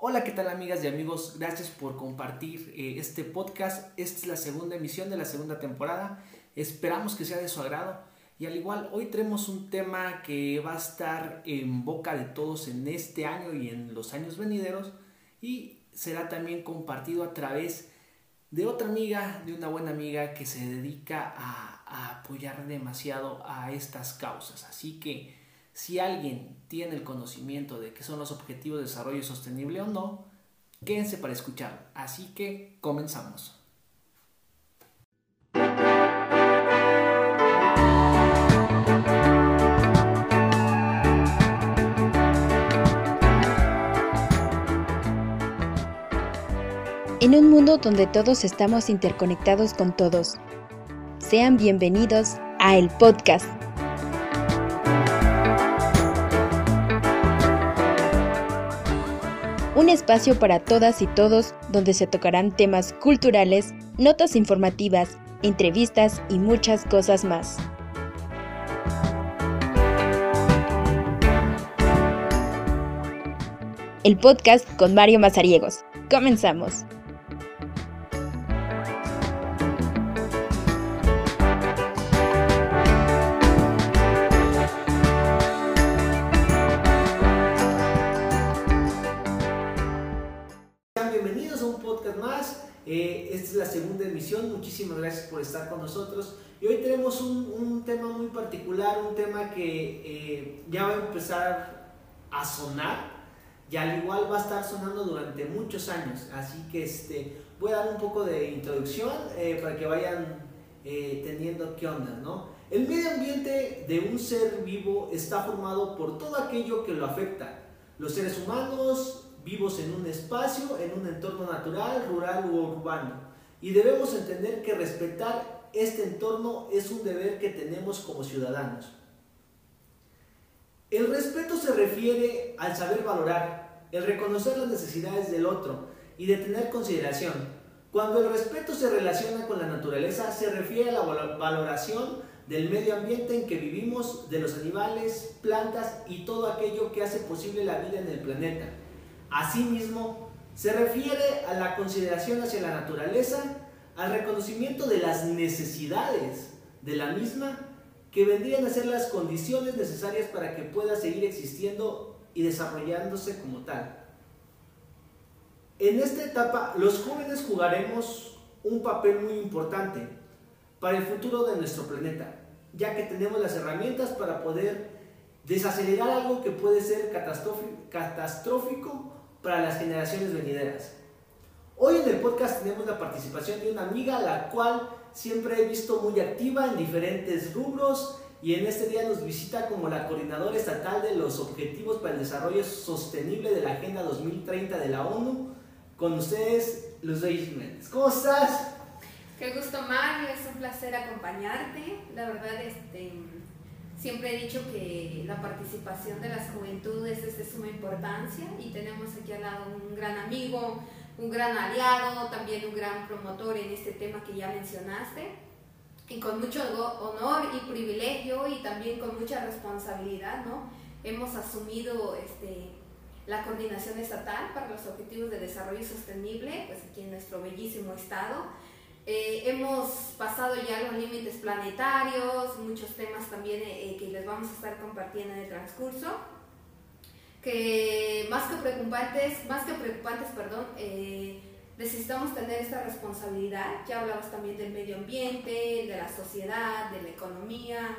Hola, ¿qué tal amigas y amigos? Gracias por compartir eh, este podcast. Esta es la segunda emisión de la segunda temporada. Esperamos que sea de su agrado. Y al igual, hoy tenemos un tema que va a estar en boca de todos en este año y en los años venideros. Y será también compartido a través de otra amiga, de una buena amiga que se dedica a, a apoyar demasiado a estas causas. Así que si alguien tiene el conocimiento de qué son los objetivos de desarrollo sostenible o no, quédense para escuchar. Así que comenzamos. En un mundo donde todos estamos interconectados con todos. Sean bienvenidos a el podcast un espacio para todas y todos donde se tocarán temas culturales, notas informativas, entrevistas y muchas cosas más. El podcast con Mario Mazariegos. Comenzamos. Segunda emisión. Muchísimas gracias por estar con nosotros. Y hoy tenemos un, tema muy particular, un tema que eh, ya va a empezar a sonar y al igual va a estar sonando durante muchos años. Así que este, voy a dar un poco de introducción eh, para que vayan eh, teniendo qué onda, ¿no? El medio ambiente de un ser vivo está formado por todo aquello que lo afecta. Los seres humanos vivos en un espacio, en un entorno natural, rural u urbano. Y debemos entender que respetar este entorno es un deber que tenemos como ciudadanos. El respeto se refiere al saber valorar, el reconocer las necesidades del otro y de tener consideración. Cuando el respeto se relaciona con la naturaleza, se refiere a la valoración del medio ambiente en que vivimos, de los animales, plantas y todo aquello que hace posible la vida en el planeta. Asimismo, se refiere a la consideración hacia la naturaleza, al reconocimiento de las necesidades de la misma, que vendrían a ser las condiciones necesarias para que pueda seguir existiendo y desarrollándose como tal. En esta etapa, los jóvenes jugaremos un papel muy importante para el futuro de nuestro planeta, ya que tenemos las herramientas para poder desacelerar algo que puede ser catastrófico para las generaciones venideras. Hoy en el podcast tenemos la participación de una amiga, la cual siempre he visto muy activa en diferentes rubros y en este día nos visita como la coordinadora estatal de los Objetivos para el Desarrollo Sostenible de la Agenda 2030 de la ONU. Con ustedes, Luz Jiménez. ¿Cómo estás? Qué gusto, Mario. Es un placer acompañarte. La verdad, este, Siempre he dicho que la participación de las juventudes es de suma importancia y tenemos aquí al lado un gran amigo, un gran aliado, también un gran promotor en este tema que ya mencionaste. Y con mucho honor y privilegio y también con mucha responsabilidad, ¿no? Hemos asumido este, la coordinación estatal para los objetivos de desarrollo sostenible, pues aquí en nuestro bellísimo estado eh, hemos pasado ya los límites planetarios, muchos temas también eh, que les vamos a estar compartiendo en el transcurso, que más que preocupantes, más que preocupantes, perdón, eh, necesitamos tener esta responsabilidad. Ya hablamos también del medio ambiente, de la sociedad, de la economía,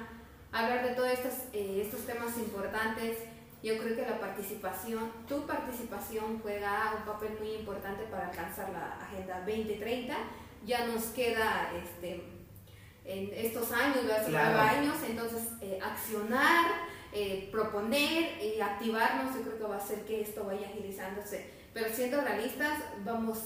hablar de todos estos, estos temas importantes. Yo creo que la participación, tu participación juega un papel muy importante para alcanzar la Agenda 2030 ya nos queda este, en estos años, hace claro. años, entonces eh, accionar, eh, proponer y activarnos, yo creo que va a hacer que esto vaya agilizándose. Pero siendo realistas, vamos,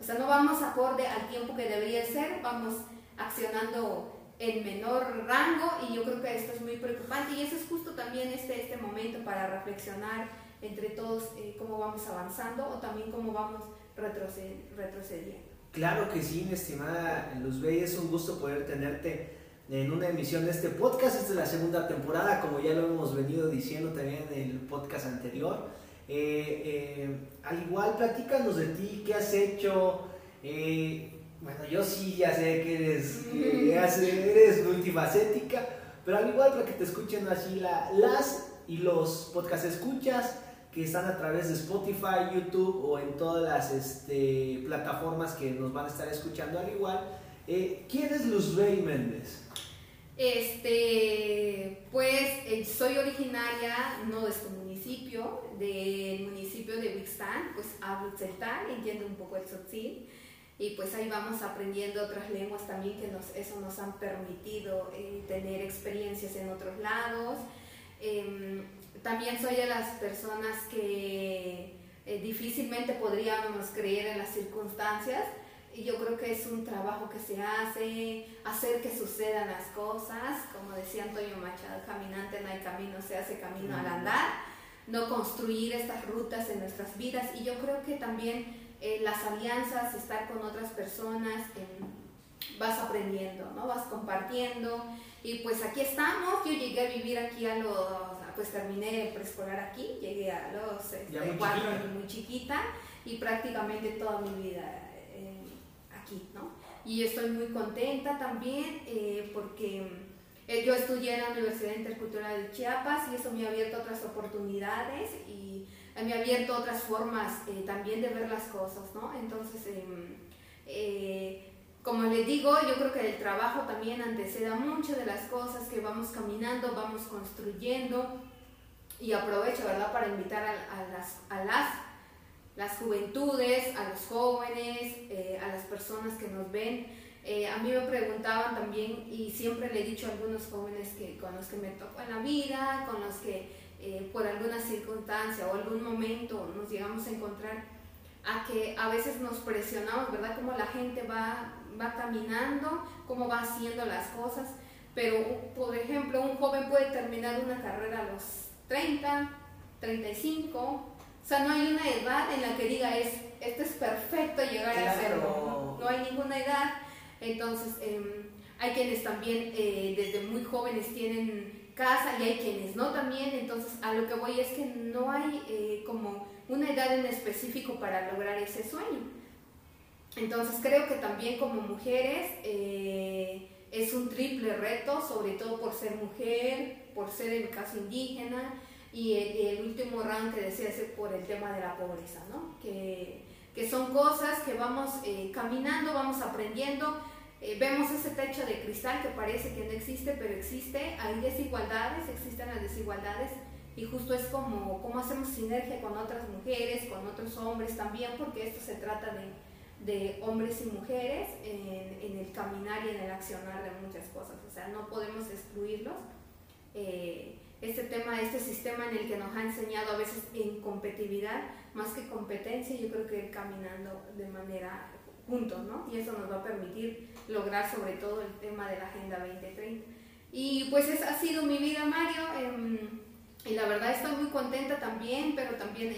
o sea, no vamos acorde al tiempo que debería ser, vamos accionando en menor rango y yo creo que esto es muy preocupante y eso es justo también este, este momento para reflexionar entre todos eh, cómo vamos avanzando o también cómo vamos retrocediendo. Claro que sí, mi estimada Luz Bey, es un gusto poder tenerte en una emisión de este podcast. Esta es la segunda temporada, como ya lo hemos venido diciendo también en el podcast anterior. al igual, platícanos de ti, qué has hecho. bueno, yo sí ya sé que eres, eres multifacética, pero al igual para que te escuchen así la, las y los podcast escuchas que están a través de Spotify, YouTube o en todas las este, plataformas que nos van a estar escuchando al igual. Eh, ¿Quién es Luzbel Méndez? Este, pues eh, soy originaria no de este municipio, del municipio de Wixtán, pues hablo tzeltal, entiendo un poco el tzotzil y pues ahí vamos aprendiendo otras lenguas también que nos, eso nos han permitido eh, tener experiencias en otros lados. Em, también soy de las personas que eh, difícilmente podríamos creer en las circunstancias y yo creo que es un trabajo que se hace, hacer que sucedan las cosas, como decía Antonio Machado, caminante no hay camino, se hace camino al andar, no construir estas rutas en nuestras vidas y yo creo que también eh, las alianzas, estar con otras personas, vas aprendiendo, ¿no? vas compartiendo y pues aquí estamos, yo llegué a vivir aquí a los, pues terminé preescolar aquí, llegué a los este, muy, cuatro, chiquita. muy chiquita y prácticamente toda mi vida eh, aquí, ¿no? Y estoy muy contenta también eh, porque eh, yo estudié en la Universidad Intercultural de Chiapas y eso me ha abierto otras oportunidades y me ha abierto otras formas también de ver las cosas, ¿no? Entonces, como les digo, yo creo que el trabajo también anteceda mucho de las cosas que vamos caminando, vamos construyendo y aprovecho, ¿verdad?, para invitar a, las, a las, las juventudes, a los jóvenes, eh, a las personas que nos ven. Eh, a mí me preguntaban también, y siempre le he dicho a algunos jóvenes que con los que me tocó en la vida, con los que eh, por alguna circunstancia o algún momento nos llegamos a encontrar, a que a veces nos presionamos, ¿verdad? Como la gente va va caminando, cómo va haciendo las cosas. Pero, por ejemplo, un joven puede terminar una carrera a los 30, 35. O sea, no hay una edad en la que diga, es, esto es perfecto llegar a hacerlo. No, hay ninguna edad. Entonces, em, hay quienes también eh, desde muy jóvenes tienen casa y hay quienes no también. Entonces, a lo que voy es que no hay eh, como una edad en específico para lograr ese sueño. Entonces creo que también como mujeres eh, es un triple reto, sobre todo por ser mujer, por ser el caso indígena y el, último round que decía ser por el tema de la pobreza, ¿no? que, que son cosas que vamos eh, caminando, vamos aprendiendo. Eh, vemos ese techo de cristal que parece que no existe, pero existe, hay desigualdades, existen las desigualdades y justo es como cómo hacemos sinergia con otras mujeres, con otros hombres también, porque esto se trata de, de hombres y mujeres en, el caminar y en el accionar de muchas cosas. O sea, no podemos excluirlos. Eh, este tema, este sistema en el que nos ha enseñado a veces en competitividad, más que competencia, yo creo que caminando de manera juntos, ¿no? Y eso nos va a permitir lograr sobre todo el tema de la Agenda 2030. Y pues esa ha sido mi vida, Mario. Em, y la verdad estoy muy contenta también, pero también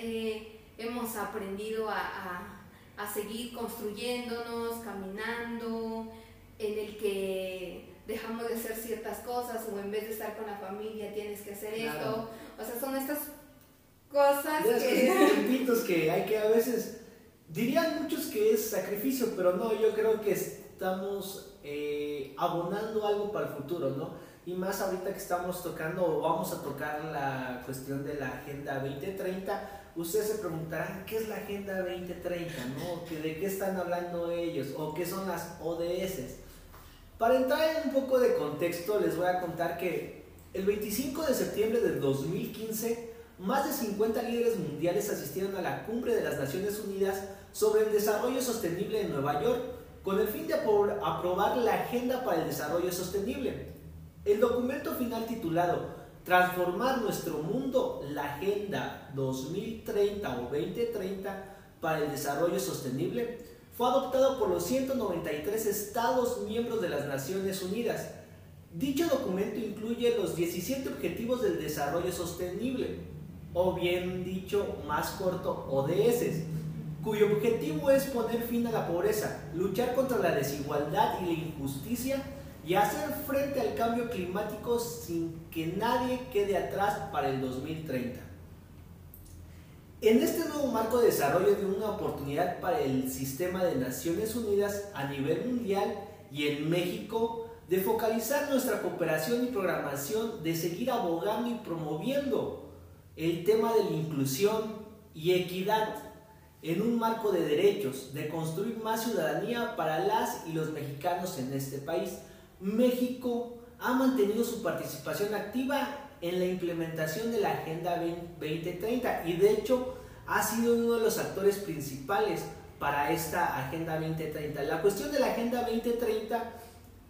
hemos aprendido a a seguir construyéndonos, caminando, en el que dejamos de hacer ciertas cosas o en vez de estar con la familia tienes que hacer esto. O sea, son estas cosas que... que hay que a veces... Dirían muchos que es sacrificio, pero no, yo creo que estamos eh, abonando algo para el futuro, ¿no? Y más ahorita que estamos tocando o vamos a tocar la cuestión de la Agenda 2030, ustedes se preguntarán, ¿qué es la Agenda 2030? ¿no? ¿De qué están hablando ellos? ¿O qué son las ODS? Para entrar en un poco de contexto, les voy a contar que el 25 de septiembre del 2015, más de 50 líderes mundiales asistieron a la cumbre de las Naciones Unidas sobre el desarrollo sostenible en Nueva York, con el fin de aprobar la Agenda para el Desarrollo Sostenible. El documento final titulado transformar nuestro mundo, la Agenda 2030 o 2030 para el Desarrollo Sostenible, fue adoptado por los 193 Estados miembros de las Naciones Unidas. Dicho documento incluye los 17 Objetivos del Desarrollo Sostenible, o bien dicho más corto, ODS, cuyo objetivo es poner fin a la pobreza, luchar contra la desigualdad y la injusticia y hacer frente al cambio climático sin que nadie quede atrás para el 2030. En este nuevo marco de desarrollo de una oportunidad para el sistema de Naciones Unidas a nivel mundial y en México de focalizar nuestra cooperación y programación, de seguir abogando y promoviendo el tema de la inclusión y equidad en un marco de derechos, de construir más ciudadanía para las y los mexicanos en este país. México ha mantenido su participación activa en la implementación de la Agenda 2030 y de hecho ha sido uno de los actores principales para esta Agenda 2030. La cuestión de la Agenda 2030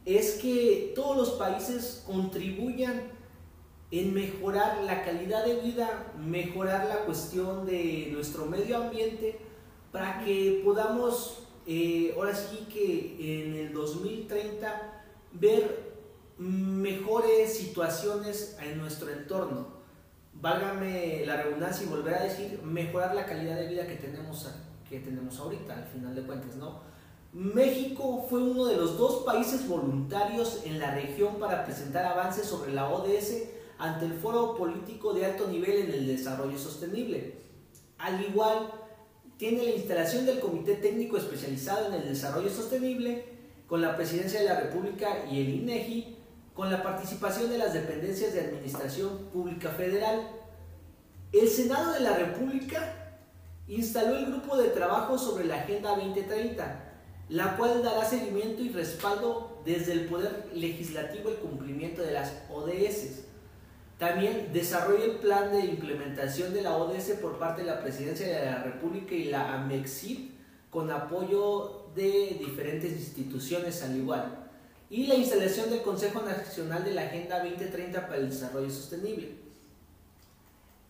es que todos los países contribuyan en mejorar la calidad de vida, mejorar la cuestión de nuestro medio ambiente, para que podamos, eh, ahora sí que en el 2030, ver mejores situaciones en nuestro entorno. Válgame la redundancia y volver a decir, mejorar la calidad de vida que tenemos, que tenemos ahorita, al final de cuentas, ¿no? México fue uno de los dos países voluntarios en la región para presentar avances sobre la ODS ante el Foro Político de Alto Nivel en el Desarrollo Sostenible. Al igual, tiene la instalación del Comité Técnico Especializado en el Desarrollo Sostenible, con la Presidencia de la República y el INEGI, con la participación de las dependencias de Administración Pública Federal. El Senado de la República instaló el Grupo de Trabajo sobre la Agenda 2030, la cual dará seguimiento y respaldo desde el Poder Legislativo el cumplimiento de las ODS también desarrolla el plan de implementación de la ODS por parte de la Presidencia de la República y la AMEXIP con apoyo de diferentes instituciones al igual. Y la instalación del Consejo Nacional de la Agenda 2030 para el Desarrollo Sostenible.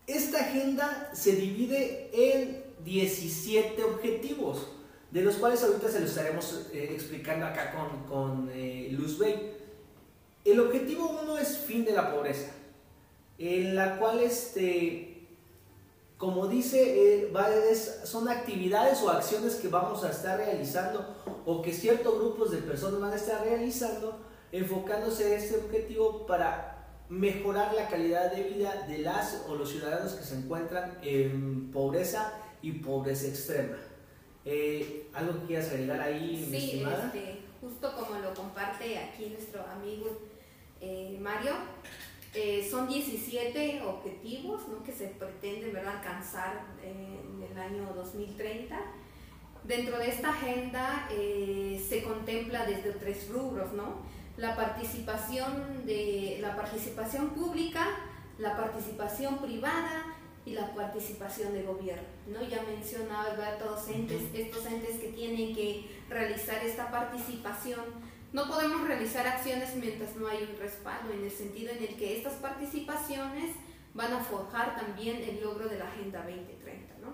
Esta agenda se divide en 17 objetivos, de los cuales ahorita se los estaremos eh, explicando acá con, con eh, Luz Bay. El objetivo uno es fin de la pobreza en la cual, este, como dice, eh, son actividades o acciones que vamos a estar realizando o que ciertos grupos de personas van a estar realizando enfocándose en este objetivo para mejorar la calidad de vida de las o los ciudadanos que se encuentran en pobreza y pobreza extrema. Eh, ¿Algo que quieras agregar ahí, mi estimada? Este, justo como lo comparte aquí nuestro amigo eh, Mario, eh, son 17 objetivos que se pretende ¿verdad? alcanzar eh, en el año 2030. Dentro de esta agenda eh, se contempla desde tres rubros, ¿no? La participación, de, la participación pública, la participación privada y la participación de gobierno. ¿no? Ya mencionaba ¿verdad? todos entes, estos entes que tienen que realizar esta participación no podemos realizar acciones mientras no hay un respaldo, en el sentido en el que estas participaciones van a forjar también el logro de la Agenda 2030. ¿no?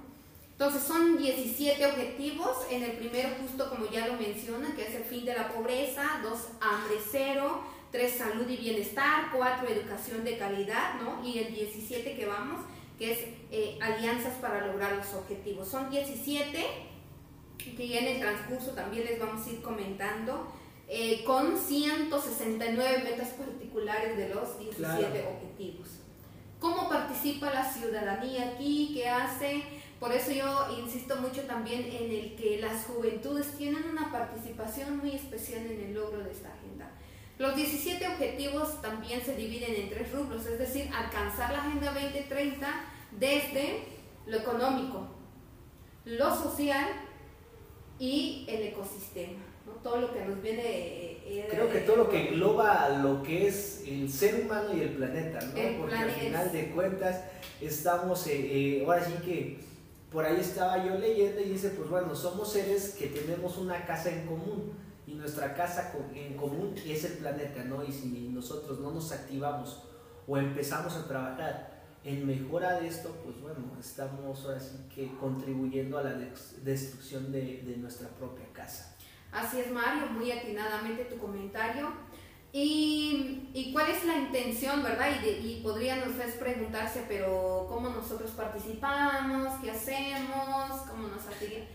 Entonces son 17 objetivos, en el primero justo como ya lo mencionan, que es el fin de la pobreza, dos, hambre cero, tres, salud y bienestar, cuatro, educación de calidad, ¿no? y el 17 que vamos, que es eh, alianzas para lograr los objetivos. Son 17 que ya en el transcurso también les vamos a ir comentando eh, con 169 metas particulares de los 17 objetivos. ¿Cómo participa la ciudadanía aquí? ¿Qué hace? Por eso yo insisto mucho también en el que las juventudes tienen una participación muy especial en el logro de esta agenda. Los 17 objetivos también se dividen en tres rubros, es decir, alcanzar la Agenda 2030 desde lo económico, lo social y el ecosistema todo lo que nos viene... Eh, Creo que todo lo que engloba lo que es el ser humano y el planeta, ¿no? Porque al final de cuentas estamos, eh, eh, ahora sí que por ahí estaba yo leyendo y dice, pues bueno, somos seres que tenemos una casa en común y nuestra casa en común es el planeta, ¿no? Y si nosotros no nos activamos o empezamos a trabajar en mejora de esto, pues bueno, estamos ahora sí que contribuyendo a la destrucción de, de nuestra propia casa. Así es, Mario, muy atinadamente tu comentario. ¿Y, y cuál es la intención, verdad? Y, podrían ustedes preguntarse, pero ¿cómo nosotros participamos? ¿Qué hacemos? ¿Cómo nos afiliamos?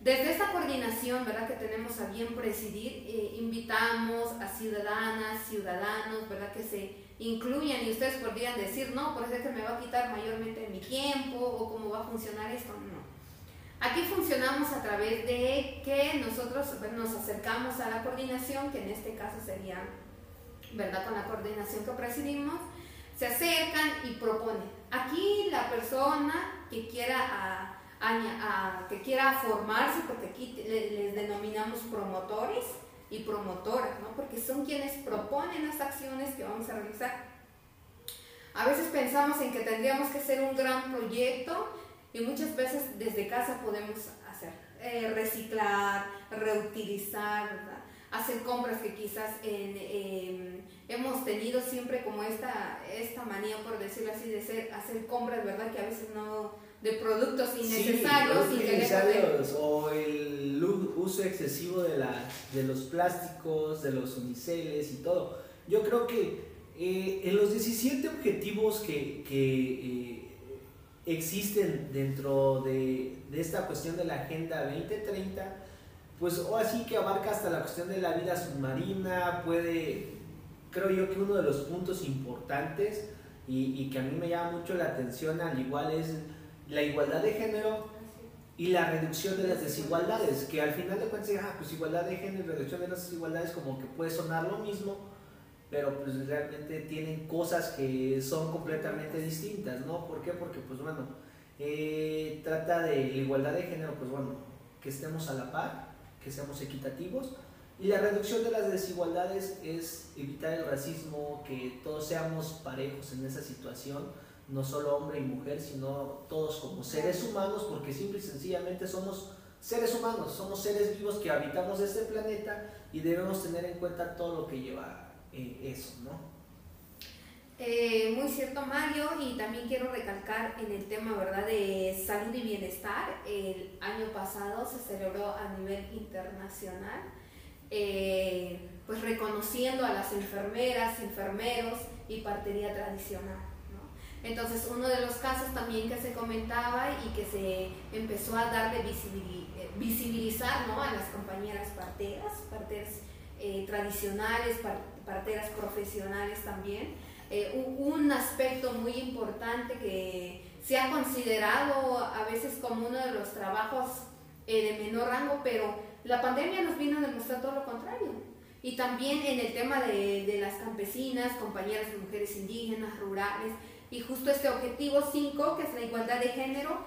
Desde esta coordinación, ¿verdad? Que tenemos a bien presidir, eh, invitamos a ciudadanas, ciudadanos, ¿verdad? Que se incluyan y ustedes podrían decir, no, por eso es que me va a quitar mayormente mi tiempo o cómo va a funcionar esto. Aquí funcionamos a través de que nosotros nos acercamos a la coordinación, que en este caso sería, ¿verdad? Con la coordinación que presidimos, se acercan y proponen. Aquí la persona que quiera, a, que quiera formarse, porque aquí les denominamos promotores y promotoras, ¿no? porque son quienes proponen las acciones que vamos a realizar. A veces pensamos en que tendríamos que hacer un gran proyecto y muchas veces desde casa podemos hacer, eh, reciclar, reutilizar, hacer compras que quizás em, hemos tenido siempre como esta, esta manía, por decirlo así, de ser, hacer compras, ¿verdad? Que a veces no, de productos innecesarios. o el uso excesivo de, la, de los plásticos, de los uniceles y todo. Yo creo que eh, en los 17 objetivos que, que eh, existen dentro de, de, esta cuestión de la Agenda 2030, pues o así que abarca hasta la cuestión de la vida submarina, puede, creo yo que uno de los puntos importantes y, y que a mí me llama mucho la atención al igual es la igualdad de género y la reducción de las desigualdades, que al final de cuentas, ah, pues igualdad de género y reducción de las desigualdades como que puede sonar lo mismo, pero pues realmente tienen cosas que son completamente distintas, ¿no? ¿Por qué? Porque pues bueno, eh, trata de la igualdad de género, pues bueno, que estemos a la par, que seamos equitativos, y la reducción de las desigualdades es evitar el racismo, que todos seamos parejos en esa situación, no solo hombre y mujer, sino todos como seres humanos, porque simple y sencillamente somos seres humanos, somos seres vivos que habitamos este planeta y debemos tener en cuenta todo lo que lleva eh, eso, ¿no? Eh, muy cierto Mario y también quiero recalcar en el tema verdad de salud y bienestar el año pasado se celebró a nivel internacional eh, pues reconociendo a las enfermeras enfermeros y partería tradicional entonces, uno de los casos también que se comentaba y que se empezó a darle eh, visibilizar ¿no? a las compañeras parteras, parteras eh, tradicionales, parteras profesionales también, eh, un, aspecto muy importante que se ha considerado a veces como uno de los trabajos de menor rango, pero la pandemia nos vino a demostrar todo lo contrario. Y también en el tema de, de las campesinas, compañeras de mujeres indígenas, rurales, y justo este objetivo 5, que es la igualdad de género,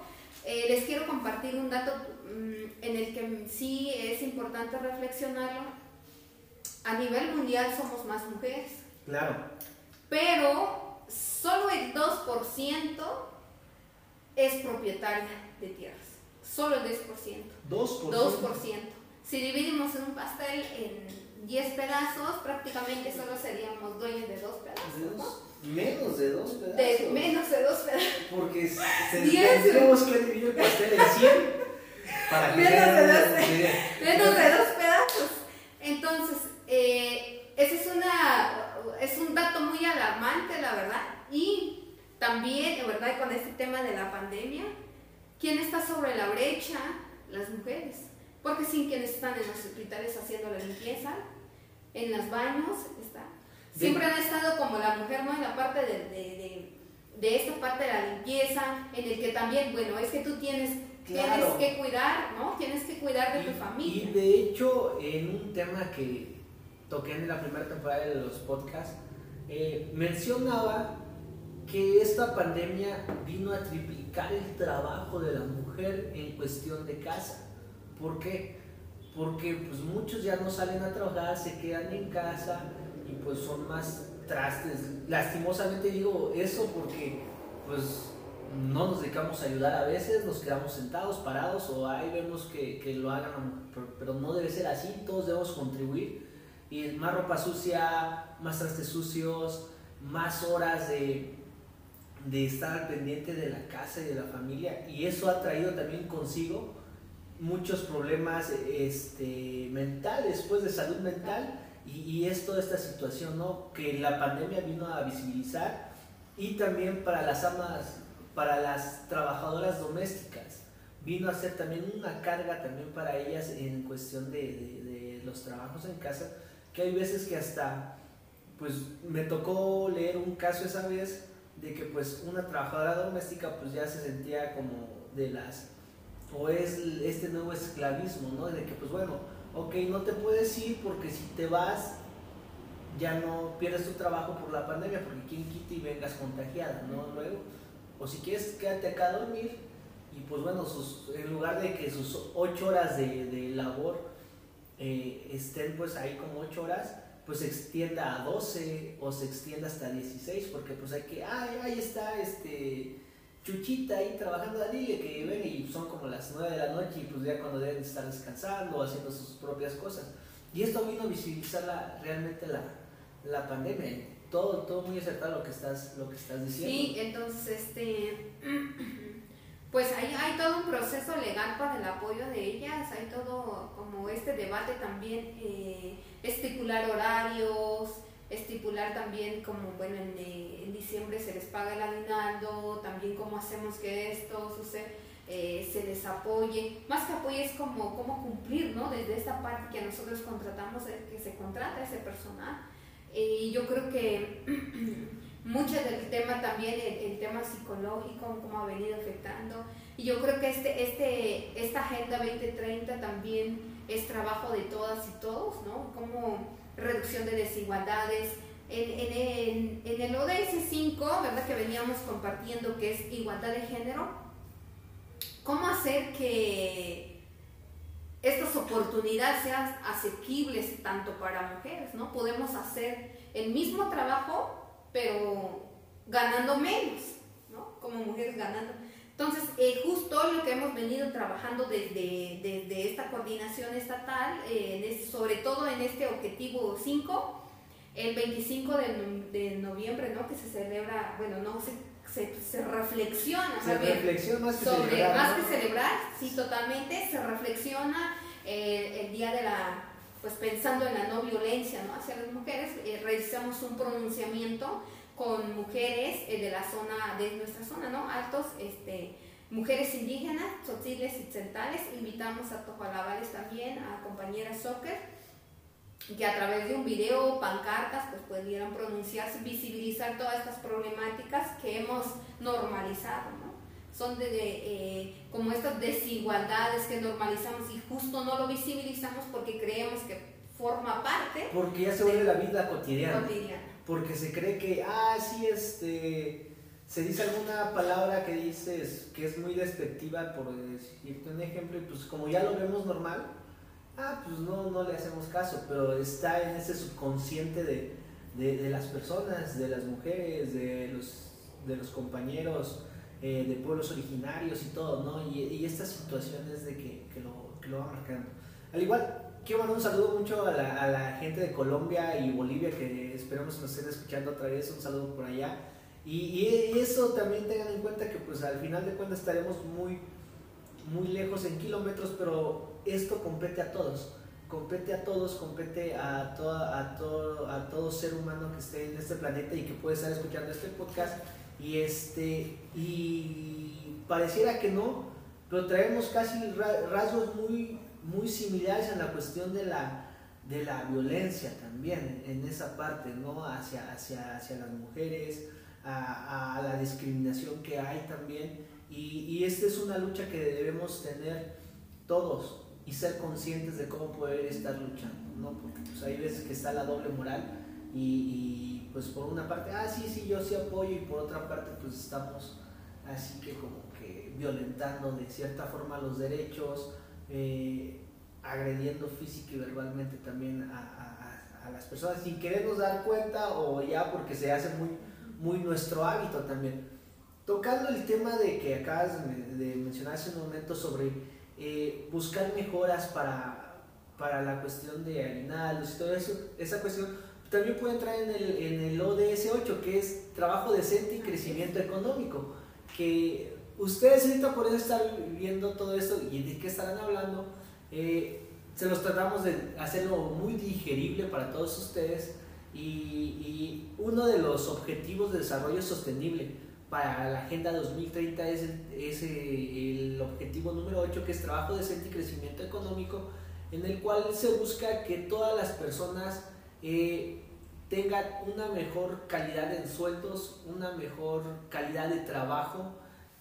eh, les quiero compartir un dato mm, en el que sí es importante reflexionarlo. A nivel mundial somos más mujeres. Claro. Pero solo el 2% es propietaria de tierras. Solo el 10%. 2%. 2%. Si dividimos en un pastel en 10 pedazos, prácticamente solo seríamos dueños de dos pedazos. Menos de dos pedazos. De menos de dos pedazos. Porque tendríamos que dividir el pastel en 100 para que menos, de dos, menos de dos pedazos. Entonces, eh, ese es, una, es un dato muy alarmante, la verdad. Y también, ¿verdad? Con este tema de la pandemia, ¿quién está sobre la brecha? Las mujeres. Porque sin quienes están en los hospitales haciendo la limpieza, en los baños, está Siempre han estado como la mujer, ¿no? En la parte de, de, de, esta parte de la limpieza, en el que también, bueno, es que tú tienes, tienes que cuidar, ¿no? Tienes que cuidar de tu familia. Y de hecho, en un tema que toqué en la primera temporada de los podcasts, eh, mencionaba que esta pandemia vino a triplicar el trabajo de la mujer en cuestión de casa. ¿Por qué? Porque pues muchos ya no salen a trabajar, se quedan en casa, y pues son más trastes. Lastimosamente digo eso porque pues no nos dedicamos a ayudar a veces, nos quedamos sentados, parados o ahí vemos que, que lo hagan, pero no debe ser así, todos debemos contribuir. Y más ropa sucia, más trastes sucios, más horas de, de estar al pendiente de la casa y de la familia. Y eso ha traído también consigo muchos problemas este, mentales, pues de salud mental y, es toda esta situación, ¿no? Que la pandemia vino a visibilizar y también para las amas, para las trabajadoras domésticas, vino a ser también una carga también para ellas en cuestión de, de, los trabajos en casa, que hay veces que hasta pues me tocó leer un caso esa vez de que pues una trabajadora doméstica pues ya se sentía como de las o es este nuevo esclavismo, ¿no? De que pues bueno, ok, no te puedes ir porque si te vas ya no pierdes tu trabajo por la pandemia, porque quien quita y vengas contagiada, ¿no? Luego, o si quieres quédate acá a dormir y pues bueno, sus, en lugar de que sus ocho horas de, de labor eh, estén pues ahí como ocho horas, pues se extienda a 12 o se extienda hasta 16, porque pues hay que, ay, ahí está este Chuchita ahí trabajando, dile que ven y son como las 9 de la noche y pues ya cuando deben estar descansando haciendo sus propias cosas. Y esto vino a visibilizar la, realmente la, la pandemia. Todo, todo muy acertado lo que estás, lo que estás diciendo. Sí, entonces este pues hay, hay todo un proceso legal para el apoyo de ellas, hay todo como este debate también, eh, estipular horarios, estipular también como, bueno, en, eh, en, diciembre se les paga el aguinaldo, también cómo hacemos que esto suceda, eh, se les apoye, más que apoye es como cómo cumplir, ¿no? Desde esta parte que nosotros contratamos, que se contrata ese personal. Y yo creo que mucho del tema también, el, tema psicológico, cómo ha venido afectando. Y yo creo que este, este, esta Agenda 2030 también es trabajo de todas y todos, ¿no? Como reducción de desigualdades. En, en, en el ODS 5, ¿verdad? Que veníamos compartiendo que es igualdad de género, ¿cómo hacer que estas oportunidades sean asequibles tanto para mujeres, ¿no? Podemos hacer el mismo trabajo pero ganando menos, ¿no? Como mujeres ganando. Entonces, eh, justo lo que hemos venido trabajando desde, desde esta coordinación estatal, eh, sobre todo en este objetivo 5, el 25 de, de, noviembre, ¿no? Que se celebra, bueno, no se, se, se reflexiona, se reflexiona más que sobre, celebrar. Más que celebrar, sí, totalmente, se reflexiona eh, el día de la pues pensando en la no violencia ¿no? hacia las mujeres, eh, realizamos un pronunciamiento con mujeres eh, de la zona, de nuestra zona, ¿no? Altos, este, mujeres indígenas, tzotziles y tzentales, invitamos a Tojolabales también, a compañeras soccer, que a través de un video, pancartas, pues pudieran pronunciarse, visibilizar todas estas problemáticas que hemos normalizado, ¿no? Son de, eh, como estas desigualdades que normalizamos y justo no lo visibilizamos porque creemos que forma parte. Porque ya se vuelve la vida cotidiana. Porque se cree que, ah, sí, este, se dice alguna palabra que dices que es muy despectiva, por decirte un ejemplo, y pues como ya lo vemos normal, ah, pues no, no le hacemos caso, pero está en ese subconsciente de, de, de las personas, de las mujeres, de los, de los compañeros eh, de pueblos originarios y todo, ¿no? Y, y estas situaciones de que, que, lo, que lo van marcando. Al igual, quiero mandar un saludo mucho a la, a la, gente de Colombia y Bolivia que esperamos nos estén escuchando otra vez, un saludo por allá. Y, y, eso también tengan en cuenta que pues al final de cuentas estaremos muy, muy lejos en kilómetros, pero esto compete a todos compete a todos, compete a, toda, a, todo, a todo ser humano que esté en este planeta y que puede estar escuchando este podcast y, este, y pareciera que no, pero traemos casi rasgos muy, muy similares en la cuestión de la, de la violencia también, en esa parte, ¿no? Hacia, hacia, hacia las mujeres, a, a, la discriminación que hay también. Y, y esta es una lucha que debemos tener todos y ser conscientes de cómo poder estar luchando, ¿no? Porque pues, hay veces que está la doble moral y, y pues por una parte, ah, sí, sí, yo sí apoyo y por otra parte pues estamos así que como que violentando de cierta forma los derechos, eh, agrediendo física y verbalmente también a, a, a, las personas sin querernos dar cuenta o ya porque se hace muy, muy nuestro hábito también. Tocando el tema de que acabas de mencionar hace un momento sobre eh, buscar mejoras para, para la cuestión de aguinaldos y todo eso, esa cuestión también puede entrar en el, en el ODS 8, que es trabajo decente y crecimiento económico. Que ustedes ahorita por eso están viendo todo esto y de qué estarán hablando, eh, se los tratamos de hacerlo muy digerible para todos ustedes y, y, uno de los objetivos de desarrollo sostenible para la Agenda 2030 es, el, es el objetivo número 8 que es trabajo decente y crecimiento económico en el cual se busca que todas las personas eh, tengan una mejor calidad en sueldos, una mejor calidad de trabajo,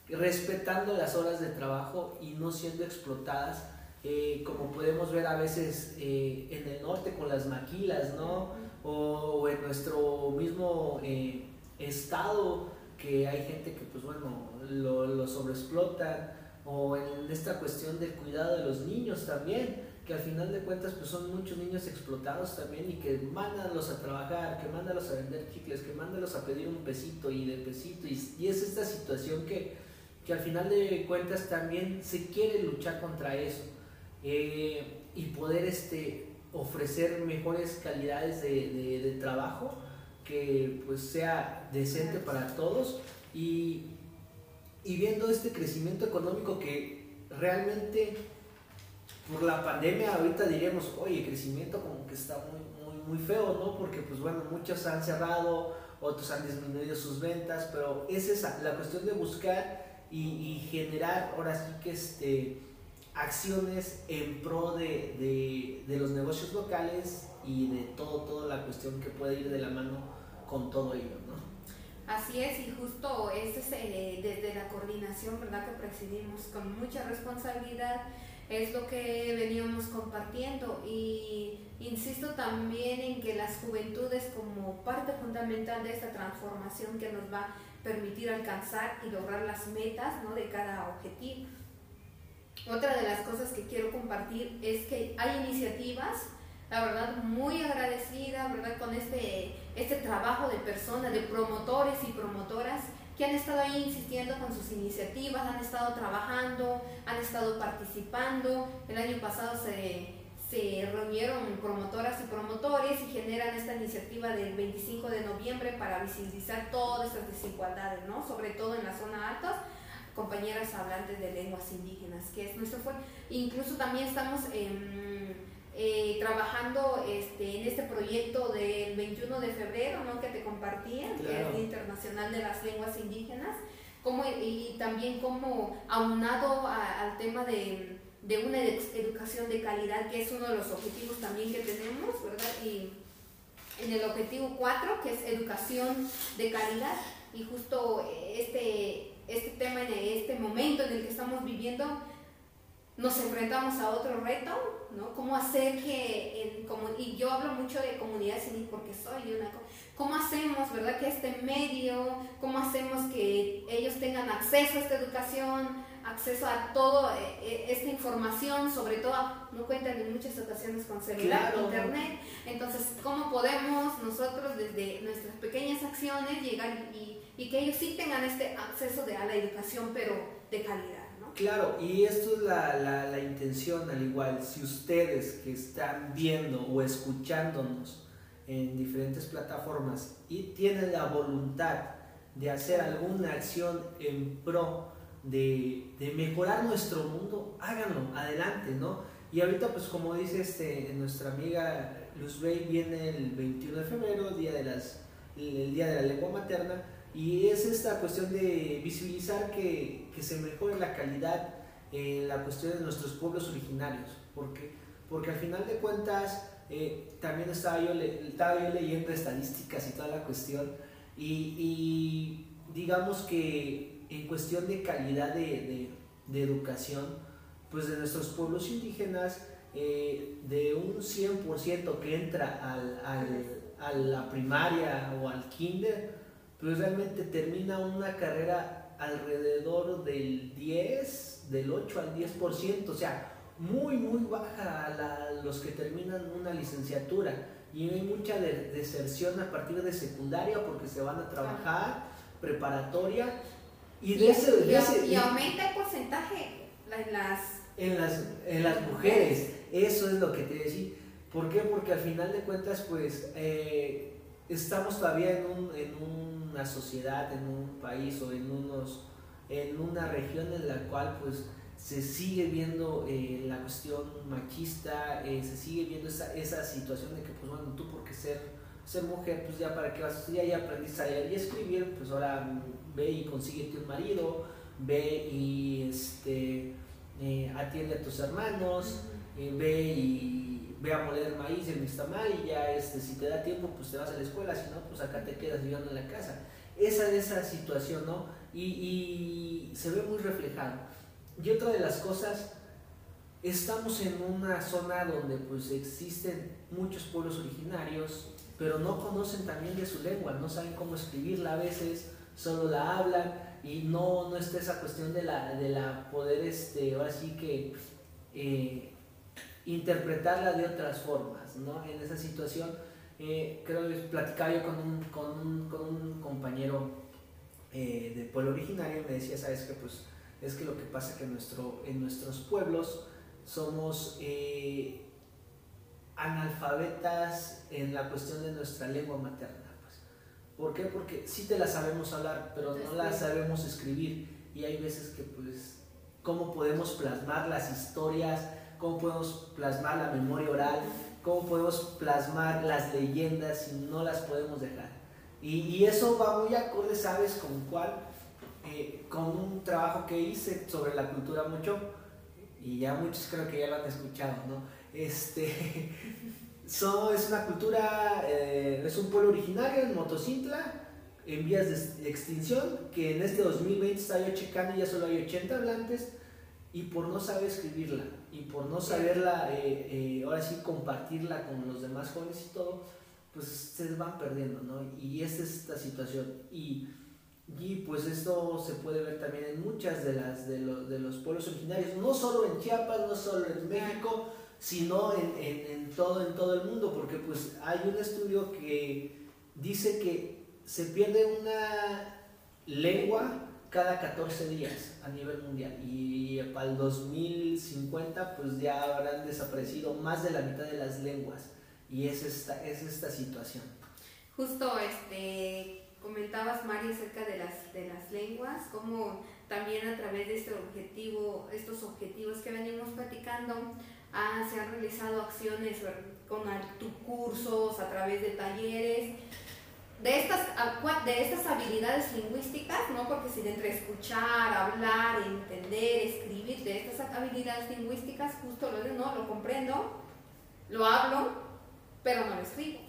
respetando las horas de trabajo y no siendo explotadas, eh, como podemos ver a veces eh, en el norte con las maquilas, ¿no? O, en nuestro mismo eh, estado, que hay gente que, pues bueno, lo, lo sobreexplotan, o en esta cuestión del cuidado de los niños también que al final de cuentas pues son muchos niños explotados también y que mándalos a trabajar, que mándalos a vender chicles, que mándalos a pedir un pesito y de pesito. Y, y es esta situación que, que, al final de cuentas también se quiere luchar contra eso eh, y poder este, ofrecer mejores calidades de, de, de, trabajo que pues sea decente para todos. Y, y viendo este crecimiento económico que realmente por la pandemia ahorita diríamos, oye, crecimiento como que está muy, muy, muy feo, ¿no? Porque pues bueno, muchos han cerrado, otros han disminuido sus ventas, pero es esa, la cuestión de buscar y, y generar ahora sí que este, acciones en pro de, de, de, los negocios locales y de todo, toda la cuestión que puede ir de la mano con todo ello, ¿no? Así es, y justo es eh, desde la coordinación, ¿verdad? Que presidimos con mucha responsabilidad es lo que veníamos compartiendo y insisto también en que las juventudes como parte fundamental de esta transformación que nos va a permitir alcanzar y lograr las metas ¿no? de cada objetivo. Otra de las cosas que quiero compartir es que hay iniciativas, la verdad, muy agradecida, ¿verdad? Con este, este trabajo de personas, de promotores y promotoras que han estado ahí insistiendo con sus iniciativas, han estado trabajando, han estado participando. El año pasado se, se reunieron promotoras y promotores y generan esta iniciativa del 25 de noviembre para visibilizar todas estas desigualdades, ¿no? sobre todo en la zona alta compañeras hablantes de lenguas indígenas, que es nuestro fue. Incluso también estamos en eh, trabajando este, en este proyecto del 21 de febrero ¿no? que te compartía, que es el Internacional de las Lenguas Indígenas, como, y, también como aunado al tema de, de, una educación de calidad, que es uno de los objetivos también que tenemos, ¿verdad? Y en el objetivo 4, que es educación de calidad, y justo este, este tema en este momento en el que estamos viviendo, nos enfrentamos a otro reto, ¿no? Cómo hacer que, como, y yo hablo mucho de comunidad civil porque soy una, ¿cómo hacemos, verdad, que este medio, cómo hacemos que ellos tengan acceso a esta educación, acceso a toda eh, eh, esta información, sobre todo, no cuentan en muchas ocasiones con celular, internet, entonces, ¿cómo podemos nosotros desde nuestras pequeñas acciones llegar y, y que ellos sí tengan este acceso de, a la educación, pero de calidad? Claro, y esto es la, la, la, intención al igual. Si ustedes que están viendo o escuchándonos en diferentes plataformas y tienen la voluntad de hacer alguna acción en pro de, de mejorar nuestro mundo, háganlo, adelante, ¿no? Y ahorita, pues como dice este, nuestra amiga Luz Bey, viene el 21 de febrero, día de las, el Día de la Lengua Materna, y es esta cuestión de visibilizar que, que se mejore la calidad en la cuestión de nuestros pueblos originarios, porque, porque al final de cuentas eh, también estaba yo, estaba yo leyendo estadísticas y toda la cuestión, y, y digamos que en cuestión de calidad de, de, de educación, pues de nuestros pueblos indígenas, eh, de un 100% que entra al, al, a la primaria o al kinder, pues realmente termina una carrera alrededor del 10, del 8 al 10%, o sea, muy, muy baja la, los que terminan una licenciatura. Y hay mucha deserción a partir de secundaria porque se van a trabajar, preparatoria. Y, de ese, y, aumenta el porcentaje en las... En las, en las mujeres, eso es lo que te decía. ¿Por qué? Porque al final de cuentas, pues, eh, estamos todavía en, un, en una sociedad, en un país o en, unos, en una región en la cual pues se sigue viendo eh, la cuestión machista, eh, se sigue viendo esa, esa situación de que pues bueno, tú porque ser, ser mujer, pues ya para qué vas a estudiar, ya aprendiste a leer y escribir, pues ahora ve y consíguete un marido, ve y este, eh, atiende a tus hermanos, ve y ve a moler maíz en Mixtamal y ya este, si te da tiempo pues te vas a la escuela, si no pues acá te quedas viviendo en la casa. Esa es esa situación, ¿no? Y, se ve muy reflejado. Y otra de las cosas, estamos en una zona donde pues existen muchos pueblos originarios, pero no conocen también de su lengua, no saben cómo escribirla a veces, solo la hablan y no, no está esa cuestión de la, de la poder, este, ahora sí que... Eh, interpretarla de otras formas, ¿no? En esa situación, eh, creo que platicaba yo con un, con un, con un compañero eh, del pueblo originario y me decía, ¿sabes qué? Pues es que lo que pasa es que nuestro, en nuestros pueblos somos eh, analfabetas en la cuestión de nuestra lengua materna. Pues. ¿Por qué? Porque sí te la sabemos hablar, pero no la sabemos escribir. Y hay veces que, pues, ¿cómo podemos plasmar las historias? Cómo podemos plasmar la memoria oral, cómo podemos plasmar las leyendas si no las podemos dejar. Y, eso va muy acorde, ¿sabes con cuál? Eh, con un trabajo que hice sobre la cultura mucho, y ya muchos creo que ya lo han escuchado, ¿no? Este, so, es una cultura, eh, es un pueblo originario en Motocintla, en vías de extinción, que en este 2020 está yo checando y ya solo hay 80 hablantes, y por no saber escribirla y por no saberla, eh, eh, ahora sí compartirla con los demás jóvenes y todo, pues se van perdiendo, ¿no? Y esa es esta situación. Y, y pues esto se puede ver también en muchas de las de, los, de los pueblos originarios, no solo en Chiapas, no solo en México, sino en, en, en, todo, en todo el mundo, porque pues hay un estudio que dice que se pierde una lengua cada 14 días a nivel mundial. Y para el 2050 pues ya habrán desaparecido más de la mitad de las lenguas. Y es esta, es esta situación. Justo este, comentabas Mario acerca de las, de las lenguas, como también a través de este objetivo, estos objetivos que venimos platicando, ah, se han realizado acciones con cursos, a través de talleres, de estas, de estas habilidades lingüísticas, ¿no? Porque si de entre escuchar, hablar, entender, escribir, de estas habilidades lingüísticas, justo lo de, no, lo comprendo, lo hablo, pero no lo escribo.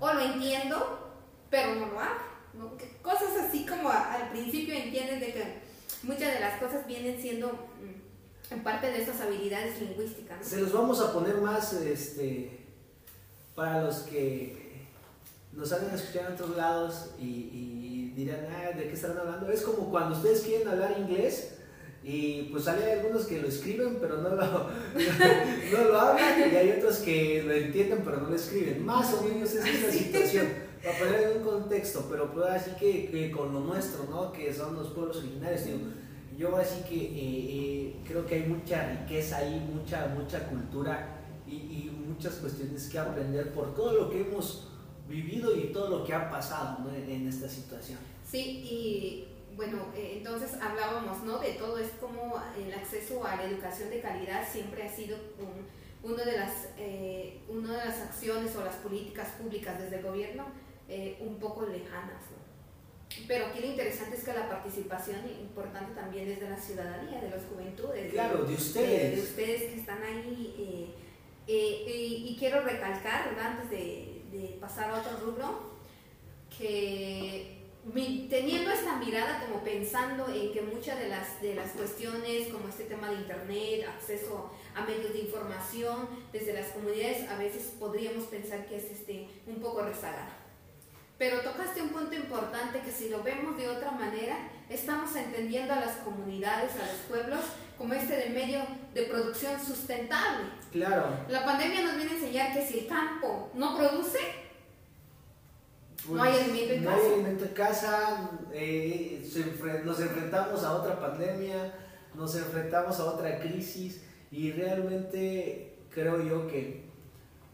O lo entiendo, pero no lo hago. Cosas así como al principio entiendes de que muchas de las cosas vienen siendo mm, en parte de estas habilidades lingüísticas. Se los vamos a poner más este, para los que nos han escuchado en otros lados y, y dirán, ah, ¿de qué estarán hablando? Es como cuando ustedes quieren hablar inglés y pues hay algunos que lo escriben pero no lo, no lo hablan y hay otros que lo entienden pero no lo escriben. Más o menos es esa situación, para poner en un contexto, pero pues así que, que, con lo nuestro, ¿no? que son los pueblos originarios. Digo, yo así que eh, eh, creo que hay mucha riqueza ahí, mucha, mucha cultura y, y muchas cuestiones que aprender por todo lo que hemos vivido y todo lo que ha pasado en, esta situación. Sí, y bueno, eh, entonces hablábamos ¿no? de todo, es como el acceso a la educación de calidad siempre ha sido un, uno de las, eh, una de las acciones o las políticas públicas desde el gobierno eh, un poco lejanas. ¿no? Pero aquí lo interesante es que la participación importante también es de la ciudadanía, de las juventudes. Claro, de, ustedes. De, ustedes que están ahí. Y, y, quiero recalcar, ¿verdad? antes de, de pasar a otro rubro, que teniendo esta mirada como pensando en que muchas de las, de las cuestiones como este tema de internet, acceso a medios de información desde las comunidades, a veces podríamos pensar que es este, un poco rezagada. Pero tocaste un punto importante que si lo vemos de otra manera, estamos entendiendo a las comunidades, a los pueblos, como este de medio de producción sustentable. Claro. La pandemia nos viene a enseñar que si el campo no produce, no hay pues, alimento en no casa. No hay alimento en casa, eh, nos enfrentamos a otra pandemia, nos enfrentamos a otra crisis y realmente creo yo que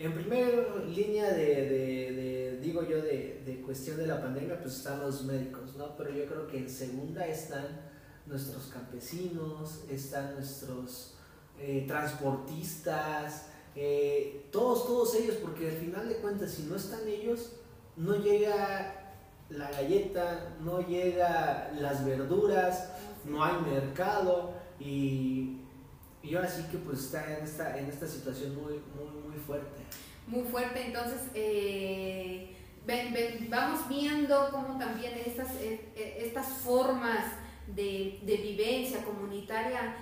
en primera línea de, digo yo, de, de, cuestión de la pandemia, pues están los médicos, ¿no? Pero yo creo que en segunda están nuestros campesinos, están nuestros eh, transportistas, eh, todos, todos ellos, porque al final de cuentas, si no están ellos, no llega la galleta, no llega las verduras, no hay mercado y y ahora sí que pues está en esta, en esta situación muy, muy Muy fuerte, entonces eh, vamos viendo cómo también estas, eh, eh, estas formas de, vivencia comunitaria,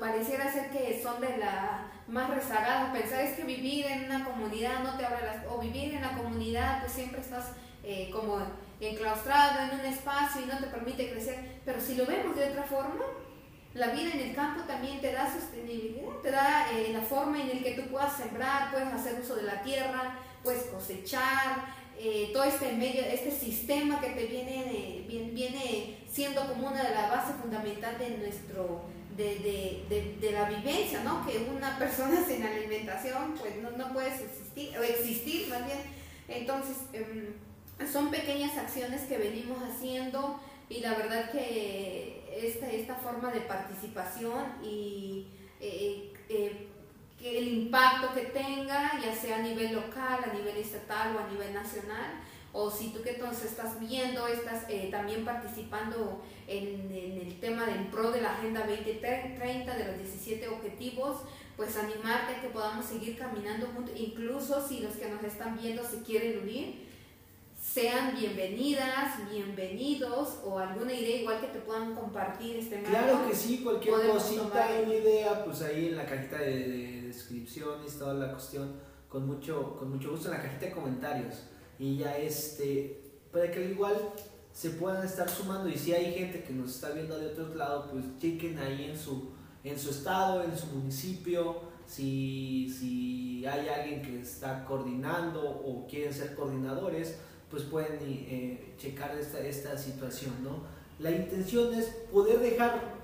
pareciera ser que son de la más rezagada. Pensar es que vivir en una comunidad no te abre las... o vivir en la comunidad pues siempre estás como enclaustrado en un espacio y no te permite crecer. Pero si lo vemos de otra forma, la vida en el campo también te da sostenibilidad, te da eh, la forma en la que tú puedas sembrar, puedes hacer uso de la tierra, puedes cosechar, eh, todo este medio, este sistema que te viene, viene, siendo como una de las bases fundamentales de nuestro, de, de, de, la vivencia, ¿no? Que una persona sin alimentación pues no, no puede subsistir, o existir más bien. Entonces, em, son pequeñas acciones que venimos haciendo y la verdad que esta, esta forma de participación y eh, eh, que el impacto que tenga, ya sea a nivel local, a nivel estatal o a nivel nacional, o si tú que entonces estás viendo, estás eh, también participando en, en, el tema del PRO de la Agenda 2030, de los 17 objetivos, pues animarte a que podamos seguir caminando juntos, incluso si los que nos están viendo se quieren unir, sean bienvenidas, bienvenidos o alguna idea igual que te puedan compartir este Claro que sí, cualquier cosita, una idea, pues ahí en la cajita de, descripciones, toda la cuestión, con mucho, con mucho gusto en la cajita de comentarios. Y ya este, para que igual se puedan estar sumando y si hay gente que nos está viendo de otro lado, pues chequen ahí en su, en su estado, en su municipio, si, si hay alguien que está coordinando o quieren ser coordinadores pues pueden eh, checar esta, esta situación, ¿no? La intención es poder dejar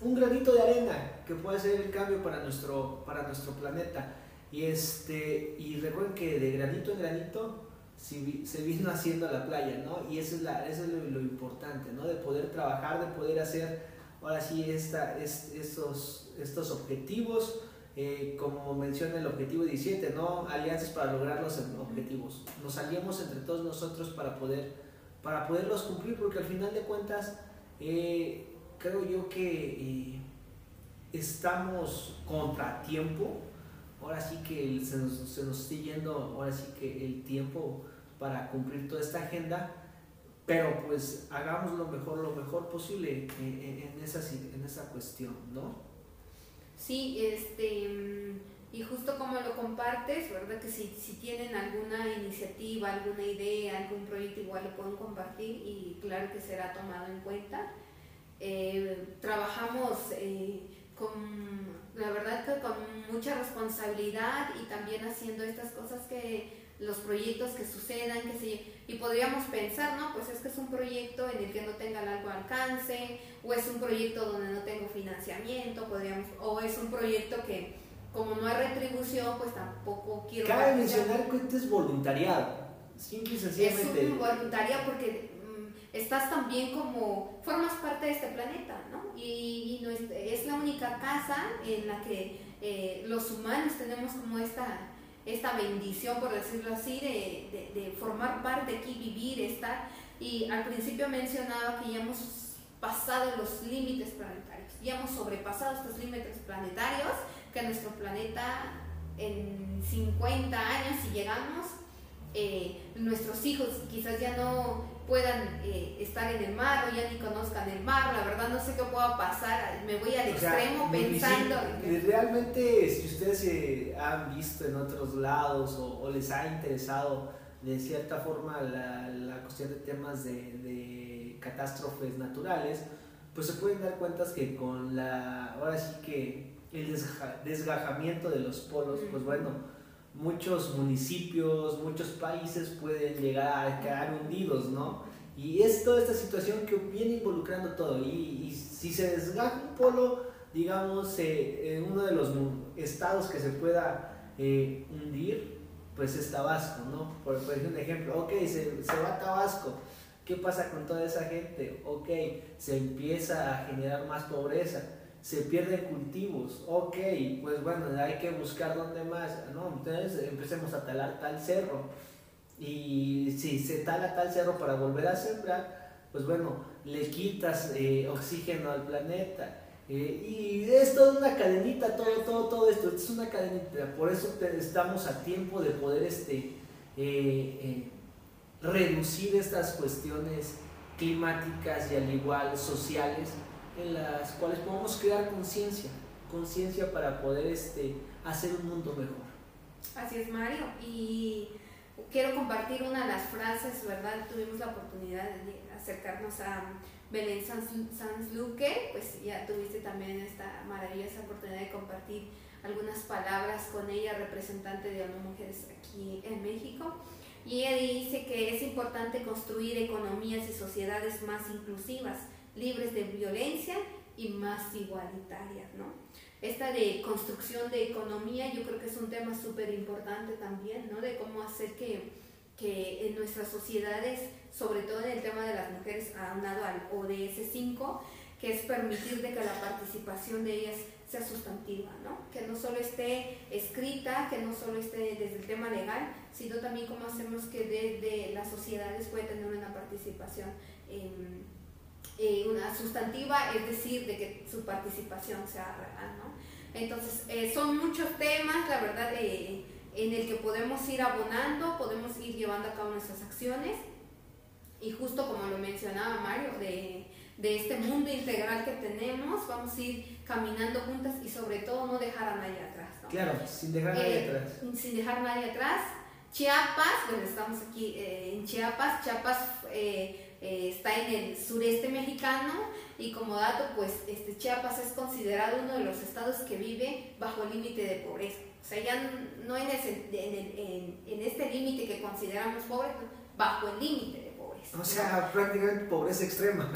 un granito de arena que pueda ser el cambio para nuestro, para nuestro planeta. Y, este, y recuerden que de granito en granito se vino haciendo la playa, ¿no? Y eso es, la, eso es lo, importante, ¿no? De poder trabajar, de poder hacer, ahora sí, esta, es, estos, estos objetivos eh, como menciona el objetivo 17, ¿no? Alianzas para lograr los objetivos. Nos aliamos entre todos nosotros para, poder, para poderlos cumplir, porque al final de cuentas, eh, creo yo que eh, estamos contratiempo. Ahora sí que se nos, está yendo, ahora sí que el tiempo para cumplir toda esta agenda, pero pues hagamos lo mejor, lo mejor posible en, esa, en esa cuestión, ¿no? Sí, este, mm, y justo como lo compartes, ¿verdad? Que si, si tienen alguna iniciativa, alguna idea, algún proyecto, igual lo pueden compartir y claro que será tomado en cuenta. Eh, trabajamos eh, con, la verdad que con mucha responsabilidad y también haciendo estas cosas que los proyectos que sucedan, que se, y podríamos pensar, ¿no? Pues es que es un proyecto en el que no tenga largo alcance, o es un proyecto donde no tengo financiamiento, podríamos, o es un proyecto que como no hay retribución, pues tampoco quiero... Cabe mencionar que esto es voluntariado, simple y sencillamente. Es un voluntariado porque mm, estás también como, formas parte de este planeta, ¿no? Y, es la única casa en la que eh, los humanos tenemos como esta esta bendición, por decirlo así, de, de, formar parte aquí, vivir, estar. Y al principio mencionaba que ya hemos pasado los límites planetarios, ya hemos sobrepasado estos límites planetarios, que nuestro planeta en 50 años, si llegamos, eh, nuestros hijos quizás ya no puedan eh, estar en el mar o ya ni conozcan el mar, la verdad no sé qué pueda pasar, me voy al extremo pensando... realmente si ustedes han visto en otros lados o, les ha interesado de cierta forma la, la cuestión de temas de, de, catástrofes naturales, pues se pueden dar cuenta que con la, ahora sí que el desgajamiento de los polos, pues bueno, muchos municipios, muchos países pueden llegar a quedar hundidos, ¿no? Y es toda esta situación que viene involucrando todo. Y, si se desgaja un polo, digamos, eh, en uno de los estados que se pueda eh, hundir, pues es Tabasco, ¿no? Por, por ejemplo, ok, se, se va a Tabasco. ¿Qué pasa con toda esa gente? Ok, se empieza a generar más pobreza se pierden cultivos. Ok, pues bueno, hay que buscar dónde más. No, entonces empecemos a talar tal cerro. Y si se tala tal cerro para volver a sembrar, pues bueno, le quitas eh, oxígeno al planeta. Eh, y es toda una cadenita, todo, todo, todo esto, es una cadenita, por eso estamos a tiempo de poder este, eh, eh, reducir estas cuestiones climáticas y al igual sociales en las cuales podemos crear conciencia, conciencia para poder este, hacer un mundo mejor. Así es, Mario, y quiero compartir una de las frases, ¿verdad? Tuvimos la oportunidad de acercarnos a Belén Sanz Luque, pues ya tuviste también esta maravillosa oportunidad de compartir algunas palabras con ella, representante de ONU Mujeres aquí en México. Y ella dice que es importante construir economías y sociedades más inclusivas, libres de violencia y más igualitarias, ¿no? Esta de construcción de economía yo creo que es un tema súper importante también, ¿no? De cómo hacer que que en nuestras sociedades, sobre todo en el tema de las mujeres, aunado al ODS 5, que es permitir de que la participación de ellas sea sustantiva, ¿no? que no solo esté escrita, que no solo esté desde el tema legal, sino también cómo hacemos que desde las sociedades pueda tener una participación eh, una sustantiva, es decir, de que su participación sea real. ¿no? Entonces, eh, son muchos temas, la verdad, eh, en el que podemos ir abonando, podemos ir llevando a cabo nuestras acciones y justo como lo mencionaba Mario, de, de este mundo integral que tenemos, vamos a ir caminando juntas y sobre todo no dejar a nadie atrás. Claro, sin dejar a nadie eh, atrás. Sin dejar a nadie atrás. Chiapas, bueno, estamos aquí eh, en Chiapas, Chiapas eh, está en el sureste mexicano y como dato, pues este, Chiapas es considerado uno de los estados que vive bajo el límite de pobreza. O sea, ya no en, en, este límite que consideramos pobre, bajo el límite de pobreza. O sea, prácticamente pobreza extrema.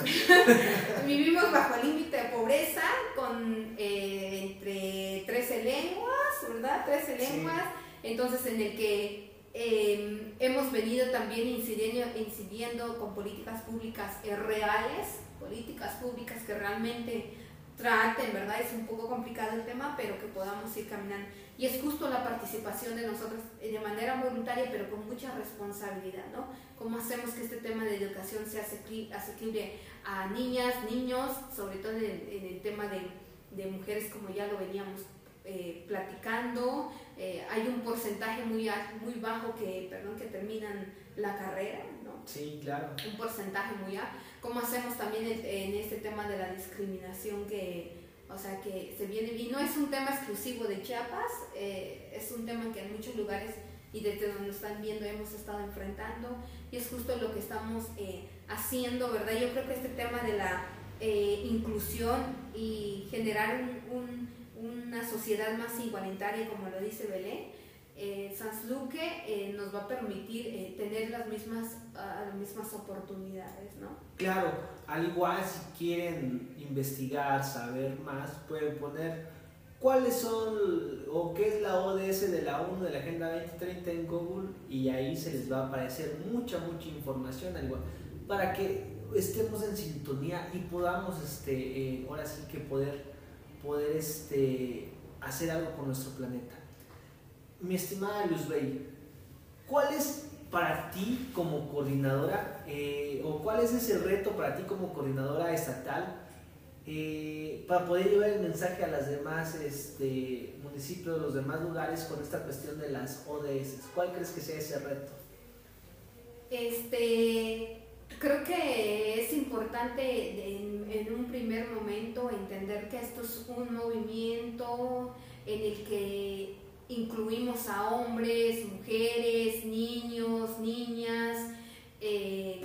Vivimos bajo el límite de pobreza con eh, entre 13 lenguas, ¿verdad? 13 lenguas. Entonces, en el que em, hemos venido también incidiendo, incidiendo con políticas públicas reales, políticas públicas que realmente traten, ¿verdad? Es un poco complicado el tema, pero que podamos ir caminando. Y es justo la participación de nosotros eh, de manera voluntaria, pero con mucha responsabilidad, ¿no? ¿Cómo hacemos que este tema de educación sea asequible a niñas, niños, sobre todo en, el tema de, de, mujeres, como ya lo veníamos eh, platicando? Eh, hay un porcentaje muy, muy bajo que, perdón, que terminan la carrera, ¿no? Sí, claro. Un porcentaje muy alto. ¿Cómo hacemos también en este tema de la discriminación que o sea que se viene, y no es un tema exclusivo de Chiapas, eh, es un tema que en muchos lugares y desde donde nos están viendo hemos estado enfrentando y es justo lo que estamos eh, haciendo, ¿verdad? Yo creo que este tema de la eh, inclusión y generar una sociedad más igualitaria, como lo dice Belén, eh, Luque eh, nos va a permitir eh, tener las mismas, ah, las mismas oportunidades, ¿no? Claro, al igual si quieren investigar, saber más, pueden poner cuáles son o qué es la ODS de la ONU de la Agenda 2030 en Google y ahí se les va a aparecer mucha, mucha información, al igual, para que estemos en sintonía y podamos, este, eh, ahora sí que poder, poder este, hacer algo con nuestro planeta mi estimada Luzbey, ¿cuál es para ti como coordinadora eh, o cuál es ese reto para ti como coordinadora estatal eh, para poder llevar el mensaje a los demás este, municipios, los demás lugares con esta cuestión de las ODS? ¿Cuál crees que sea ese reto? Este, creo que es importante en, en un primer momento entender que esto es un movimiento en el que incluimos a hombres, mujeres, niños, niñas, eh,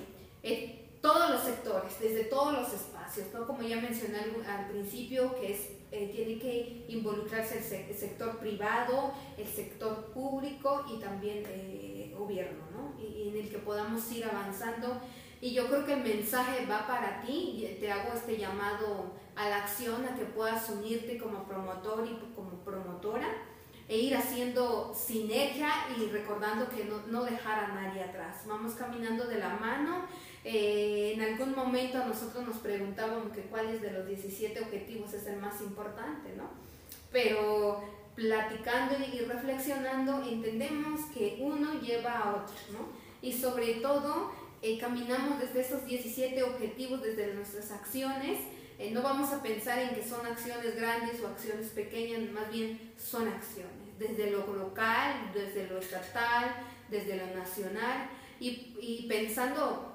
todos los sectores, desde todos los espacios, ¿no? como ya mencioné al, principio, que es, eh, tiene que involucrarse el, sector privado, el sector público y también el eh, gobierno, ¿no? y, en el que podamos ir avanzando. Y yo creo que el mensaje va para ti, te hago este llamado a la acción, a que puedas unirte como promotor y como promotora e ir haciendo sinergia y recordando que no, no dejar a nadie atrás. Vamos caminando de la mano. Eh, en algún momento a nosotros nos preguntábamos que cuáles de los 17 objetivos es el más importante, ¿no? Pero platicando y reflexionando entendemos que uno lleva a otro, ¿no? Y sobre todo eh, caminamos desde esos 17 objetivos, desde nuestras acciones, eh, no vamos a pensar en que son acciones grandes o acciones pequeñas, más bien son acciones, desde lo local, desde lo estatal, desde lo nacional, y, pensando,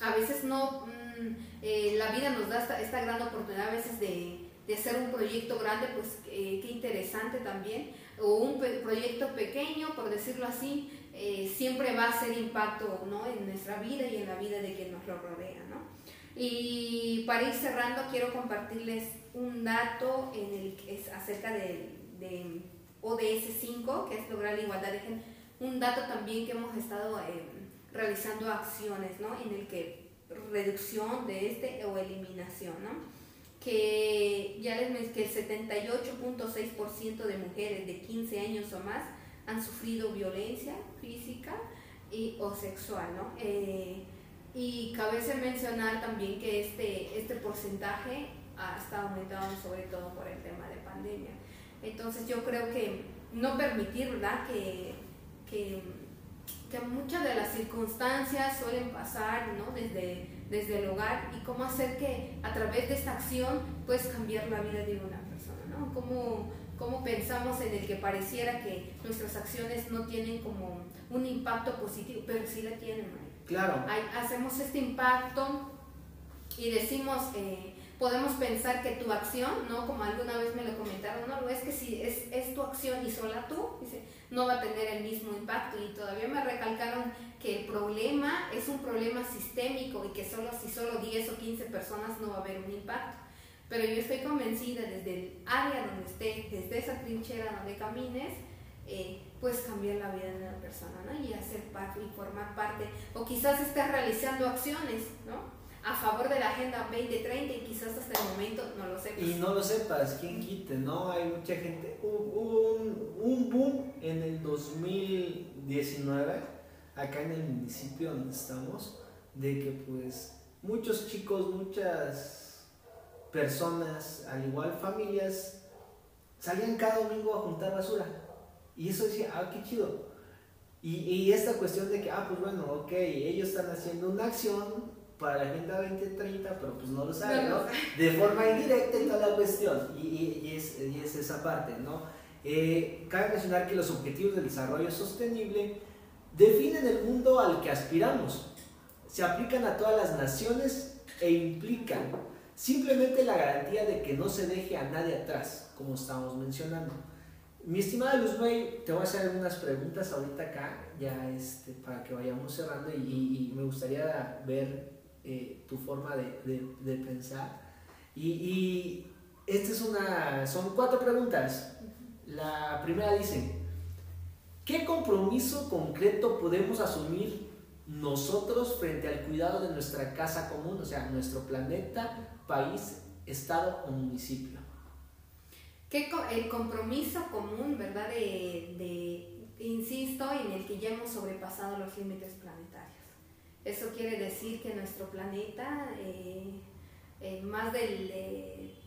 a veces no, mm, eh, la vida nos da esta, gran oportunidad a veces de, hacer un proyecto grande, pues qué interesante también, o un proyecto pequeño, por decirlo así, eh, siempre va a hacer impacto ¿no? en nuestra vida y en la vida de quien nos lo rodea. ¿no? Y para ir cerrando, quiero compartirles un dato en el, es acerca de, de ODS 5, que es lograr la igualdad de género. Un dato también que hemos estado eh, realizando acciones ¿no? en el que reducción de este o eliminación. ¿no? que ya les mencioné que el 78.6% de mujeres de 15 años o más han sufrido violencia física y, o sexual, ¿no? Eh, y cabe mencionar también que este, este porcentaje ha estado aumentando sobre todo por el tema de pandemia. Entonces yo creo que no permitir, ¿verdad? Que, que, que muchas de las circunstancias suelen pasar, ¿no? Desde, desde el hogar y cómo hacer que a través de esta acción puedes cambiar la vida de una persona, ¿no? Cómo, cómo pensamos en el que pareciera que nuestras acciones no tienen como un impacto positivo, pero sí la tienen, Claro. hacemos este impacto y decimos, eh, podemos pensar que tu acción, ¿no? Como alguna vez me lo comentaron, no, es que si es, es tu acción y sola tú, dice, no va a tener el mismo impacto. Y todavía me recalcaron que el problema es un problema sistémico y que solo si solo 10 o 15 personas no va a haber un impacto. Pero yo estoy convencida desde el área donde esté, desde esa trinchera donde camines, eh, puedes cambiar la vida de una persona, ¿no? Y hacer parte y formar parte, o quizás estés realizando acciones, ¿no? A favor de la Agenda 2030 y quizás hasta el momento no lo sepas. Y no lo sepas, ¿quién quite, no? Hay mucha gente, hubo un, un boom en el 2019, acá en el municipio donde estamos, de que pues muchos chicos, muchas personas, al igual familias, salían cada domingo a juntar basura. Y eso decía, ah, qué chido. Y, y, esta cuestión de que, ah, pues bueno, ok, ellos están haciendo una acción para la Agenda 2030, pero pues no lo saben, ¿no? De forma indirecta y toda la cuestión. Y, y, es, y es, esa parte, ¿no? Eh, cabe mencionar que los objetivos de desarrollo sostenible definen el mundo al que aspiramos. Se aplican a todas las naciones e implican Simplemente la garantía de que no se deje a nadie atrás, como estamos mencionando. Mi estimada Luz May, te voy a hacer algunas preguntas ahorita acá, ya este, para que vayamos cerrando y, me gustaría ver eh, tu forma de, de, pensar. Y, y esta es una, son cuatro preguntas. La primera dice, ¿qué compromiso concreto podemos asumir nosotros frente al cuidado de nuestra casa común, o sea, nuestro planeta, país, estado o municipio. El compromiso común, ¿verdad? De, insisto, en el que ya hemos sobrepasado los límites planetarios. Eso quiere decir que nuestro planeta, eh, más del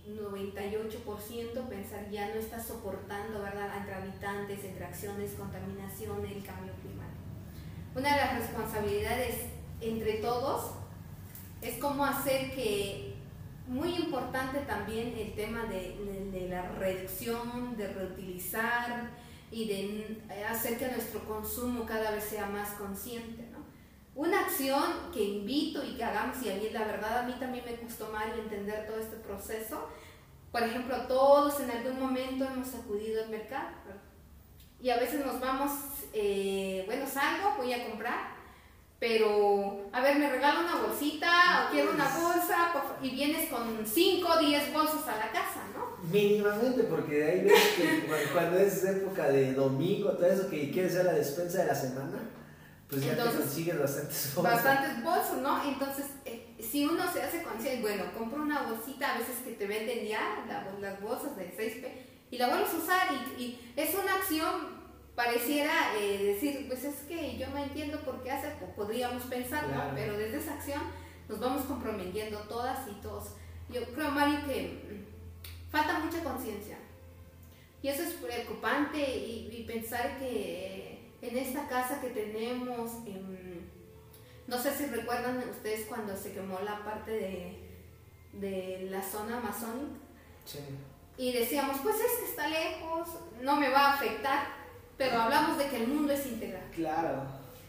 98% pensar ya no está soportando, ¿verdad? Entre habitantes, entre acciones, contaminación, el cambio climático. Una de las responsabilidades entre todos es cómo hacer que muy importante también el tema de, la reducción, de reutilizar y de hacer que nuestro consumo cada vez sea más consciente. ¿no? Una acción que invito y que hagamos, y a mí la verdad a mí también me costó mal entender todo este proceso, por ejemplo, todos en algún momento hemos acudido al mercado y a veces nos vamos, eh, bueno, salgo, voy a comprar pero, a ver, me regala una bolsita o quiero una bolsa y vienes con 5 o 10 bolsas a la casa, ¿no? Mínimamente, porque de ahí ves que cuando es época de domingo, todo eso que quieres hacer la despensa de la semana, pues ya te consigues bastantes bolsas. Bastantes bolsas, ¿no? Entonces, eh, si uno se hace consciente, bueno, compro una bolsita, a veces que te venden ya las bolsas de 6P, y la vuelves a usar y, y es una acción pareciera eh, decir, pues es que yo no entiendo por qué hace, podríamos pensar, pero desde esa acción nos vamos comprometiendo todas y todos. Yo creo, Mario, que mm, falta mucha conciencia. Y eso es preocupante y, pensar que en esta casa que tenemos, em, no sé si recuerdan ustedes cuando se quemó la parte de, de la zona amazónica. Y decíamos, pues es que está lejos, no me va a afectar, pero hablamos de que el mundo es integral. Claro.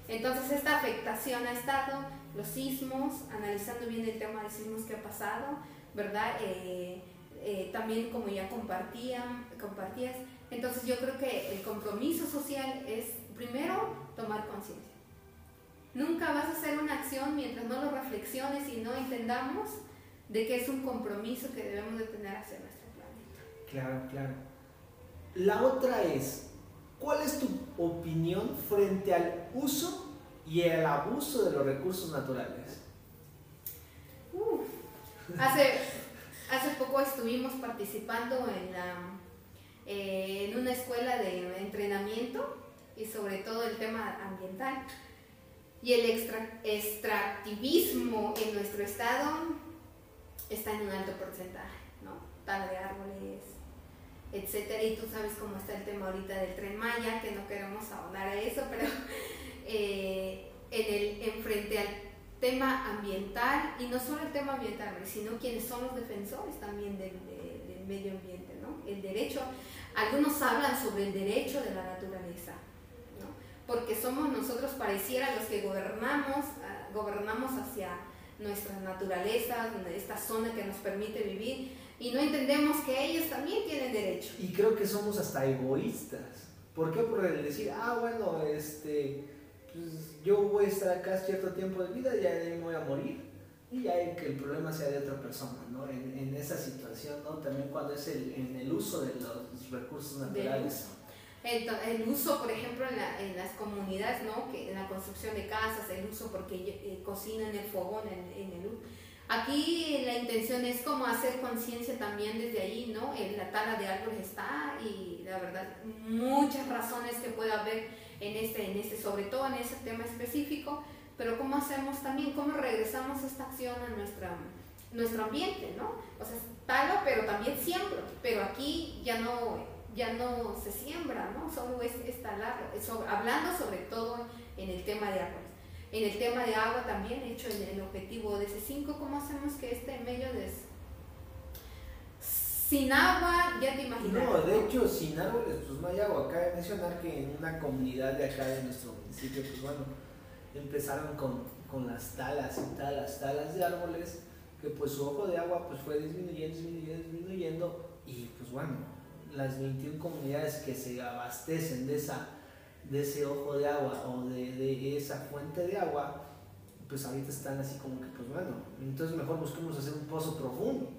Entonces esta afectación ha estado, los sismos, analizando bien el tema de sismos que ha pasado, ¿verdad? Eh, eh, también como ya compartían, compartías, entonces yo creo que el compromiso social es primero tomar conciencia. Nunca vas a hacer una acción mientras no lo reflexiones y no entendamos de que es un compromiso que debemos de tener hacia nuestro planeta. Claro, claro. La otra es, ¿cuál es tu opinión frente al uso y el abuso de los recursos naturales? hace, hace poco estuvimos participando en, eh, en una escuela de entrenamiento y sobre todo el tema ambiental. Y el extractivismo en nuestro estado está en un alto porcentaje, ¿no? Tal de árboles, etcétera. Y tú sabes cómo está el tema ahorita del tren Maya, que no queremos ahondar a eso, pero eh, en, el, en frente al tema ambiental, y no solo el tema ambiental, sino quienes son los defensores también del, del medio ambiente, ¿no? El derecho, algunos hablan sobre el derecho de la naturaleza, ¿no? Porque somos nosotros, pareciera, los que gobernamos, ah, gobernamos hacia nuestra naturaleza, esta zona que nos permite vivir, y no entendemos que ellos también tienen derecho. Y creo que somos hasta egoístas. ¿Por qué? Por el decir, ah, bueno, este, pues yo voy a estar acá cierto tiempo de vida y ya me voy a morir. Y ya que el problema sea de otra persona, ¿no? En, en esa situación, ¿no? También cuando es el, en el uso de los recursos naturales. El, uso, por ejemplo, en, en, las comunidades, ¿no? Que en la construcción de casas, el uso porque eh, cocinan el fogón, en, en el Aquí la intención es como hacer conciencia también desde ahí, ¿no? La tala de árboles está y la verdad muchas razones que puede haber en este, en este, sobre todo en ese tema específico, pero cómo hacemos también, cómo regresamos esta acción a nuestra, nuestro ambiente, ¿no? O sea, talo, pero también siembro, pero aquí ya no ya no se siembra, ¿no? Solo es, es talarlo, hablando sobre todo en el tema de agua. En el tema de agua también, hecho el, el objetivo de ese 5, ¿cómo hacemos que este medio de... Sin agua, ya te imaginas. No, de hecho, sin árboles, pues no hay agua. Cabe mencionar que en una comunidad de acá de nuestro municipio, pues bueno, empezaron con, con las talas y talas, talas de árboles, que pues su ojo de agua pues fue disminuyendo, disminuyendo, disminuyendo, y pues bueno, las 21 comunidades que se abastecen de, esa, de ese ojo de agua o de, de esa fuente de agua, pues ahorita están así como que, pues bueno, entonces mejor busquemos hacer un pozo profundo,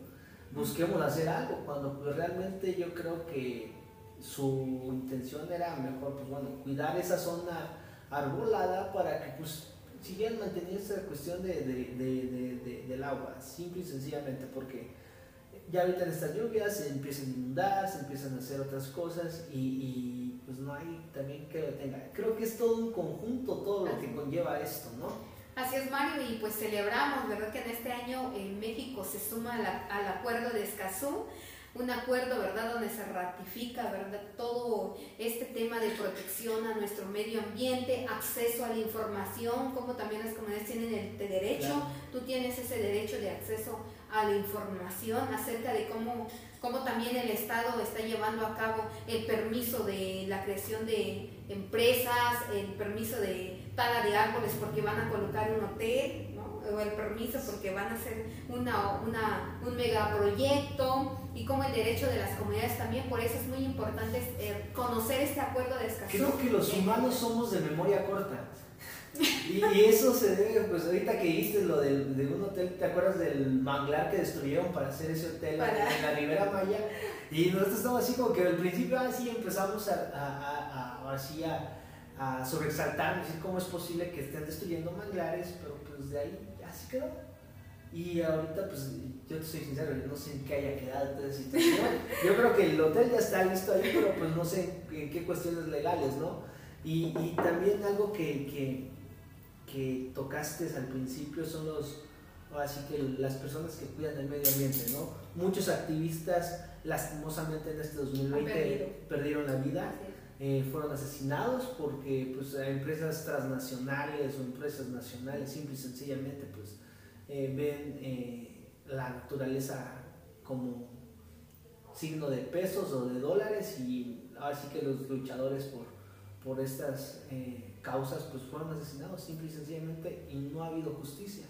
busquemos hacer algo, cuando pues realmente yo creo que su intención era mejor, pues bueno, cuidar esa zona arbolada para que pues siguieran manteniendo esa cuestión de, de, de, del agua, simple y sencillamente porque ya ahorita en estas lluvias se empiezan a inundar, se empiezan a hacer otras cosas y, y pues no hay también que lo tenga. Creo que es todo un conjunto, todo lo que conlleva esto, ¿no? Así es, Mario, y pues celebramos, ¿verdad? Que en este año en México se suma al acuerdo de Escazú, un acuerdo, ¿verdad?, donde se ratifica, ¿verdad?, todo este tema de protección a nuestro medio ambiente, acceso a la información, como también las comunidades tienen el derecho, tú tienes ese derecho de acceso a la información acerca de cómo, cómo también el Estado está llevando a cabo el permiso de la creación de empresas, el permiso de tala de árboles porque van a colocar un hotel, o el permiso porque van a hacer una, una, un megaproyecto y como el derecho de las comunidades también, por eso es muy importante eh, conocer este acuerdo de Escazú. Creo que los humanos somos de memoria corta. Y, eso se debe, pues ahorita que viste lo del, de un hotel, ¿te acuerdas del manglar que destruyeron para hacer ese hotel en la Ribera Maya? Y nosotros estamos así como que al principio así empezamos a, a, a, así a, decir cómo es posible que estén destruyendo manglares, pero pues de ahí así quedó. Y ahorita, pues, yo te soy sincero, yo no sé en qué haya quedado toda esa situación. Yo creo que el hotel ya está listo ahí, pero pues no sé en qué cuestiones legales, ¿no? Y, y también algo que, que, que, tocaste al principio son los, así que las personas que cuidan el medio ambiente, ¿no? Muchos activistas, lastimosamente en este 2020, perdieron la vida. Eh, fueron asesinados porque pues, empresas transnacionales o empresas nacionales simple y sencillamente pues, eh, ven eh, la naturaleza como signo de pesos o de dólares y ahora sí que los luchadores por, por estas causas pues fueron asesinados simple y sencillamente y no ha habido justicia.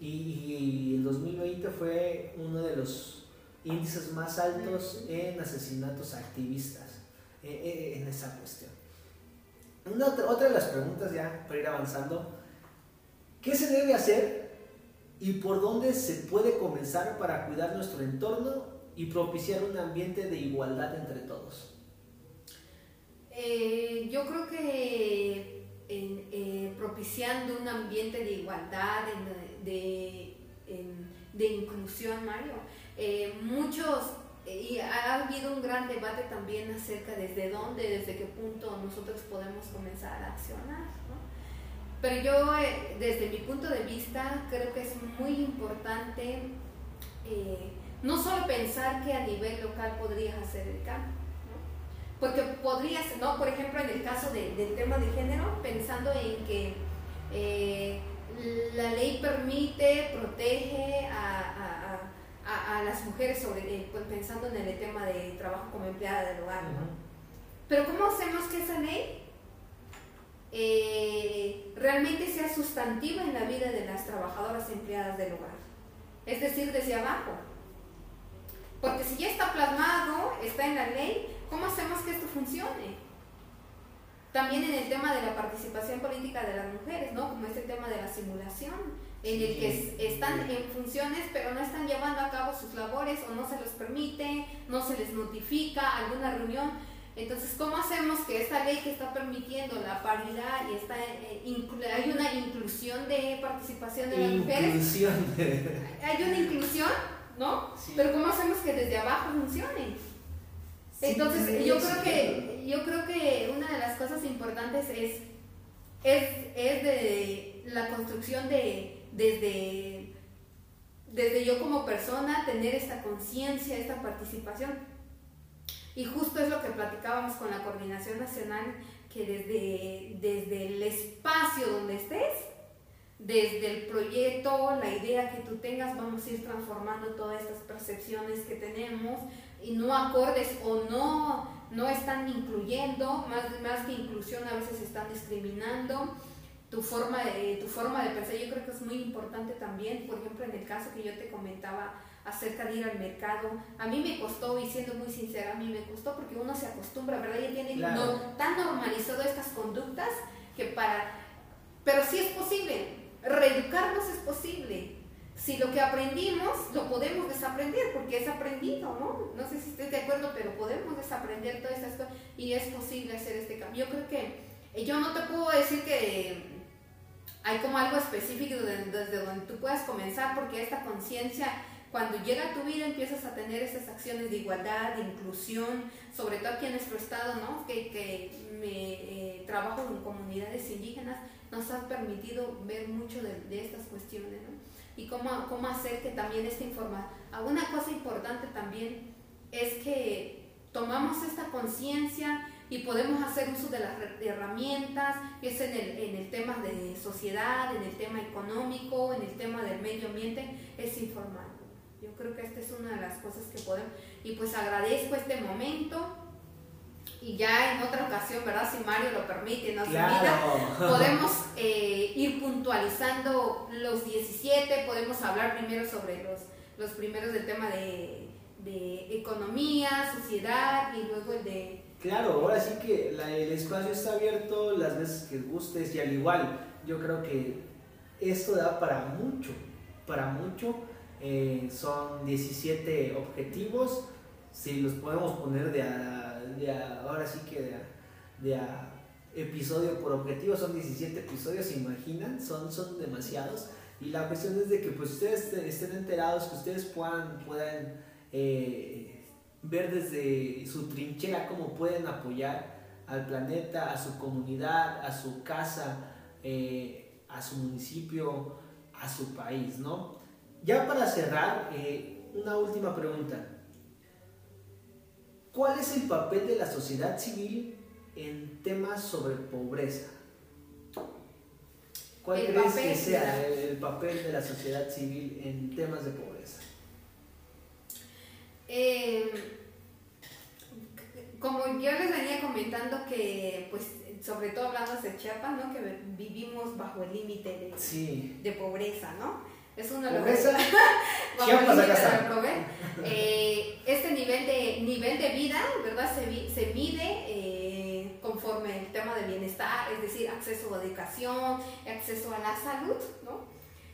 Y, y, el 2020 fue uno de los índices más altos en asesinatos activistas eh, eh, en esa cuestión. Una, otra de las preguntas ya para ir avanzando, ¿qué se debe hacer y por dónde se puede comenzar para cuidar nuestro entorno y propiciar un ambiente de igualdad entre todos? Eh, yo creo que eh, propiciando un ambiente de igualdad, de, de, inclusión, Mario, eh, muchos, y ha habido un gran debate también acerca desde dónde, desde qué punto nosotros podemos comenzar a accionar. Pero yo, desde mi punto de vista, creo que es muy importante no solo pensar que a nivel local podrías hacer el cambio, ¿no? Porque podrías, ¿no? por ejemplo, en el caso del tema de género, pensando en que eh, la ley permite, protege a, a, a, las mujeres, sobre, eh, pues, pensando en el tema de trabajo como empleada del hogar. ¿no? Pero ¿cómo hacemos que esa ley eh, realmente sea sustantiva en la vida de las trabajadoras empleadas del hogar? Es decir, desde abajo. Porque si ya está plasmado, está en la ley, ¿cómo hacemos que esto funcione? También en el tema de la participación política de las mujeres, ¿no? Como este tema de la simulación, en el que están en funciones pero no están llevando a cabo sus labores o no se les permite, no se les notifica alguna reunión. Entonces, ¿cómo hacemos que esta ley que está permitiendo la paridad y está, eh, hay una inclusión de participación de las mujeres? Hay una inclusión ¿no? Pero ¿cómo hacemos que desde abajo funcione? Entonces, yo creo que yo creo que una de las cosas importantes es es, es de la construcción de desde desde yo como persona tener esta conciencia, esta participación. Y justo es lo que platicábamos con la coordinación nacional, que desde, desde el espacio donde estés, desde el proyecto, la idea que tú tengas, vamos a ir transformando todas estas percepciones que tenemos y no acordes o no, no están incluyendo, más, más que inclusión a veces están discriminando tu forma, de, tu forma de pensar. Yo creo que es muy importante también, por ejemplo, en el caso que yo te comentaba acerca de ir al mercado, a mí me costó, y siendo muy sincera, a mí me costó porque uno se acostumbra, ¿verdad? Ya tiene tan normalizado estas conductas que para... Pero sí es posible, reeducarnos es posible. Si lo que aprendimos lo podemos desaprender, porque es aprendido, ¿no? No sé si estés de acuerdo, pero podemos desaprender todas estas cosas y es posible hacer este cambio. Yo creo que eh, yo no te puedo decir que hay como algo específico desde, donde tú puedas comenzar, porque esta conciencia cuando llega a tu vida empiezas a tener esas acciones de igualdad, de inclusión, sobre todo aquí en nuestro estado, ¿no? que, que me eh, trabajo en comunidades indígenas, nos ha permitido ver mucho de, estas cuestiones, ¿no? Y cómo, cómo hacer que también esta información, una cosa importante también es que tomamos esta conciencia y podemos hacer uso de las herramientas, es en el, en el tema de sociedad, en el tema económico, en el tema del medio ambiente, es informar. Yo creo que esta es una de las cosas que podemos, y pues agradezco este momento, y ya en otra ocasión, ¿verdad? Si Mario lo permite, nos podemos eh, ir puntualizando los 17, podemos hablar primero sobre los, los primeros del tema de, de economía, sociedad y luego el de... Claro, ahora sí que el espacio está abierto las veces que gustes y al igual, yo creo que esto da para mucho, para mucho. Eh, son 17 objetivos, si los podemos poner de a ahora sí que de, episodio por objetivo, son 17 episodios, ¿se imaginan? Son, son demasiados. Y la cuestión es de que pues ustedes estén enterados, que ustedes puedan, puedan eh, ver desde su trinchera cómo pueden apoyar al planeta, a su comunidad, a su casa, eh, a su municipio, a su país, ¿no? Ya para cerrar, eh, una última pregunta. ¿Cuál es el papel de la sociedad civil en temas sobre pobreza? ¿Cuál crees que sea el papel de la sociedad civil en temas de pobreza? Eh, como yo les venía comentando que, pues, sobre todo hablando de Chiapas, ¿no? Que vivimos bajo el límite de, de pobreza, ¿no? Es uno de los eh, este nivel de nivel de vida, ¿verdad? Se, se mide eh, conforme el tema de bienestar, es decir, acceso a educación, acceso a la salud, ¿no?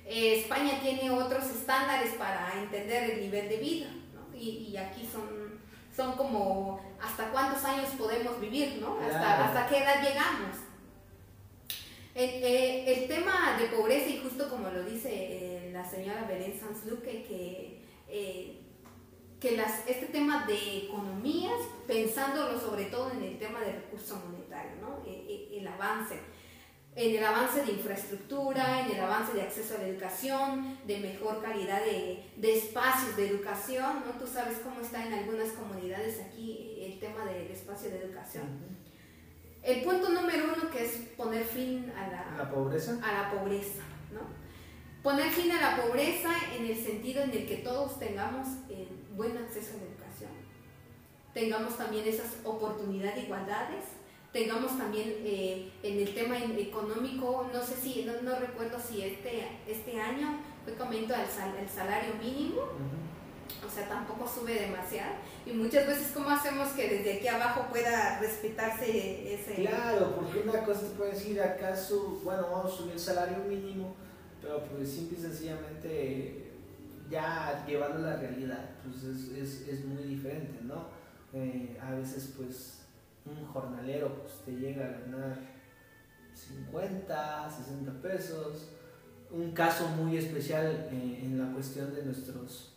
Eh, España tiene otros estándares para entender el nivel de vida, ¿no? y, y, aquí son, son como hasta cuántos años podemos vivir, ¿no? Hasta, hasta qué edad llegamos. El, el, tema de pobreza, y justo como lo dice la señora Belén Sanzluque que, eh, que las, este tema de economías, pensándolo sobre todo en el tema de recurso monetario, ¿no? E, e, el, avance en el avance de infraestructura, en el avance de acceso a la educación, de mejor calidad de, de, espacios de educación, ¿no? Tú sabes cómo está en algunas comunidades aquí el tema del espacio de educación. El punto número uno que es poner fin a la, ¿La pobreza. A la pobreza, ¿no? Poner fin a la pobreza en el sentido en el que todos tengamos eh, buen acceso a la educación, tengamos también esas oportunidades de igualdades, tengamos también eh, en el tema económico, no sé si, no, recuerdo si este, este año fue comento el, el salario mínimo, o sea, tampoco sube demasiado, y muchas veces cómo hacemos que desde aquí abajo pueda respetarse ese... Claro, porque una cosa te puede decir, acaso, bueno, vamos a subir el salario mínimo, pero pues simple y sencillamente ya llevando la realidad, pues es, es, es muy diferente, ¿no? Eh, a veces pues un jornalero pues te llega a ganar 50, 60 pesos. Un caso muy especial eh, en la cuestión de nuestros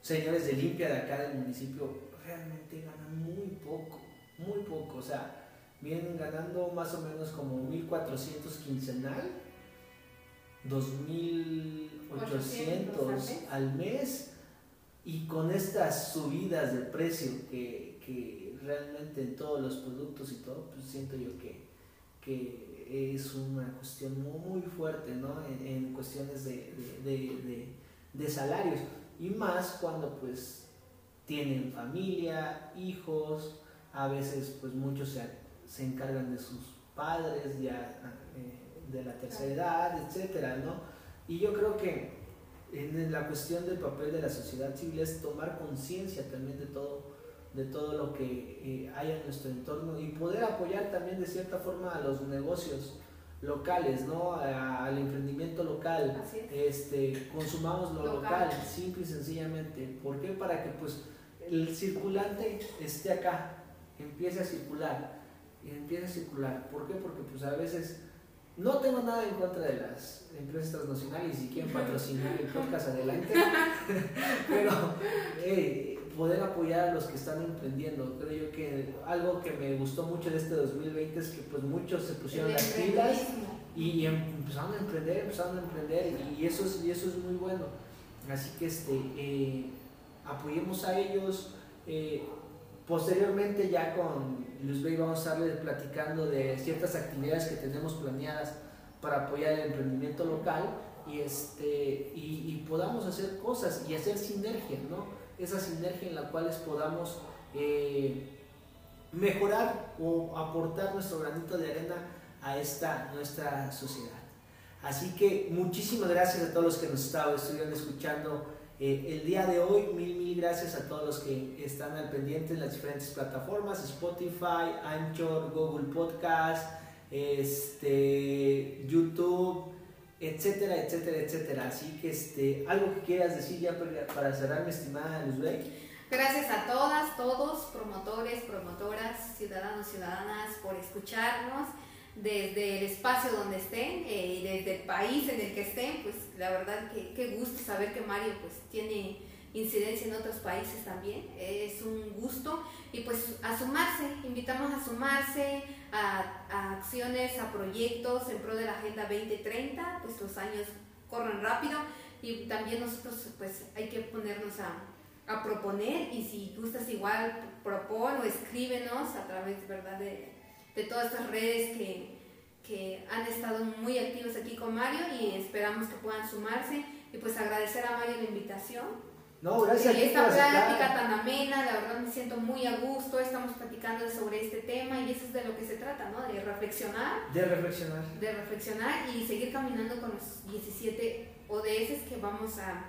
señores de limpia de acá del municipio, realmente ganan muy poco, muy poco, o sea, vienen ganando más o menos como 1400 quincenal 2.800 al mes y con estas subidas de precio que, que, realmente en todos los productos y todo, pues siento yo que, que es una cuestión muy, fuerte ¿no? en, cuestiones de, de, de, salarios y más cuando pues tienen familia, hijos, a veces pues muchos se, se encargan de sus padres ya de la tercera edad, etcétera, ¿no? Y yo creo que en la cuestión del papel de la sociedad civil es tomar conciencia también de todo, de todo lo que eh, hay en nuestro entorno y poder apoyar también de cierta forma a los negocios locales, ¿no? al emprendimiento local, este, consumamos lo local. simple y sencillamente. ¿Por qué? Para que pues el circulante esté acá, empiece a circular, empiece a circular. ¿Por qué? Porque pues a veces no tengo nada en contra de las empresas transnacionales y si quieren patrocinar el podcast adelante, pero poder apoyar a los que están emprendiendo. Creo yo que algo que me gustó mucho de este 2020 es que pues muchos se pusieron las pilas y, empezaron a emprender, empezaron a emprender y eso es, y eso es muy bueno. Así que este, eh, apoyemos a ellos. Eh, Posteriormente ya con Luz Bey vamos a estarles platicando de ciertas actividades que tenemos planeadas para apoyar el emprendimiento local y, este, y, podamos hacer cosas y hacer sinergia, ¿no? Esa sinergia en la cual podamos eh, mejorar o aportar nuestro granito de arena a esta nuestra sociedad. Así que muchísimas gracias a todos los que nos estuvieron escuchando eh, el día de hoy, mil, mil gracias a todos los que están al pendiente en las diferentes plataformas, Spotify, Anchor, Google Podcast, este, YouTube, etcétera, etcétera, etcétera. Así que este, algo que quieras decir ya para cerrar, mi estimada Luzbey. Gracias a todas, todos, promotores, promotoras, ciudadanos, ciudadanas, por escucharnos desde el espacio donde estén eh, y desde el país en el que estén, pues la verdad que qué gusto saber que Mario pues tiene incidencia en otros países también, es un gusto. Y pues a sumarse, invitamos a sumarse a, a acciones, a proyectos en pro de la Agenda 2030, pues los años corren rápido. Y también nosotros pues hay que ponernos a, a proponer. Y si gustas igual propon o escríbenos a través verdad de de todas estas redes que, que han estado muy activos aquí con Mario y esperamos que puedan sumarse y pues agradecer a Mario la invitación. No, gracias. Y esta plática tan amena siento muy a gusto, estamos platicando sobre este tema y eso es de lo que se trata, ¿no? De reflexionar. De reflexionar. De reflexionar y seguir caminando con los 17 ODS que vamos a,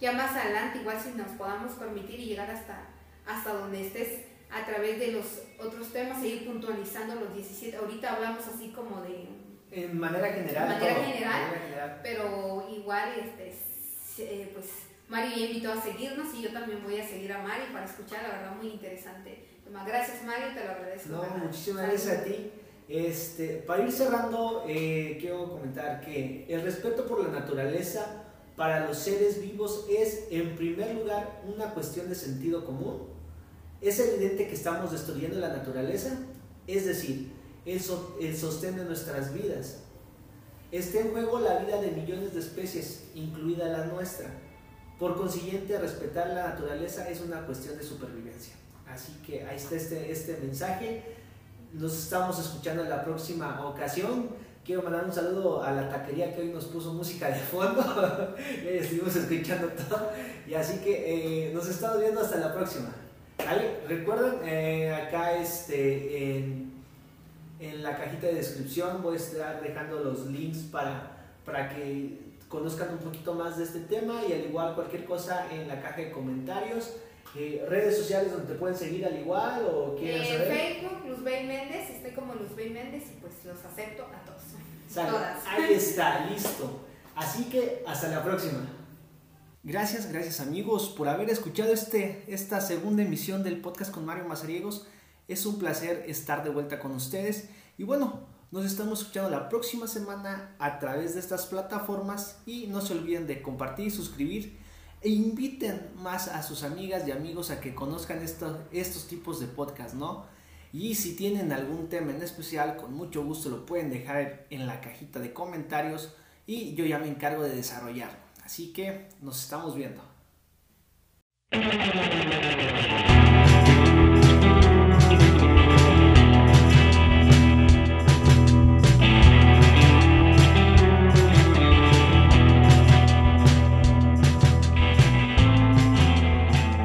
ya más adelante, igual si nos podamos permitir y llegar hasta, hasta donde estés a través de los otros temas, seguir puntualizando los 17. Ahorita hablamos así como de... En manera general. De manera, general, pero igual, este, eh, pues Mari me invitó a seguirnos y yo también voy a seguir a Mari para escuchar, la verdad, muy interesante. Gracias, Mari, te lo agradezco. No, muchísimas gracias a ti. Este, para ir cerrando, eh, quiero comentar que el respeto por la naturaleza para los seres vivos es, en primer lugar, una cuestión de sentido común. Es evidente que estamos destruyendo la naturaleza, es decir, el, el sostén de nuestras vidas. Está en juego la vida de millones de especies, incluida la nuestra. Por consiguiente, respetar la naturaleza es una cuestión de supervivencia. Así que ahí está este, este mensaje. Nos estamos escuchando en la próxima ocasión. Quiero mandar un saludo a la taquería que hoy nos puso música de fondo. Estuvimos escuchando todo. Y así que eh, nos estamos viendo hasta la próxima. Recuerden, eh, acá este, en, en, la cajita de descripción voy a estar dejando los links para, para que conozcan un poquito más de este tema y al igual cualquier cosa en la caja de comentarios. Eh, redes sociales donde te pueden seguir al igual o quieren eh. Facebook, Luzbey Méndez, estoy como Luzbey Méndez y pues los acepto a todos. Todas. Ahí está, listo. Así que hasta la próxima. Gracias, gracias amigos por haber escuchado este, esta segunda emisión del podcast con Mario Mazariegos. Es un placer estar de vuelta con ustedes. Y bueno, nos estamos escuchando la próxima semana a través de estas plataformas y no se olviden de compartir, suscribir e inviten más a sus amigas y amigos a que conozcan estos, estos tipos de podcast, ¿no? Y si tienen algún tema en especial, con mucho gusto lo pueden dejar en la cajita de comentarios y yo ya me encargo de desarrollarlo. Así que nos estamos viendo.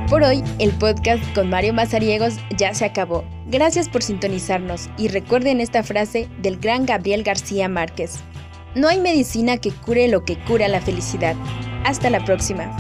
Por hoy, el podcast con Mario Mazariegos ya se acabó. Gracias por sintonizarnos y recuerden esta frase del gran Gabriel García Márquez. No hay medicina que cure lo que cura la felicidad. Hasta la próxima.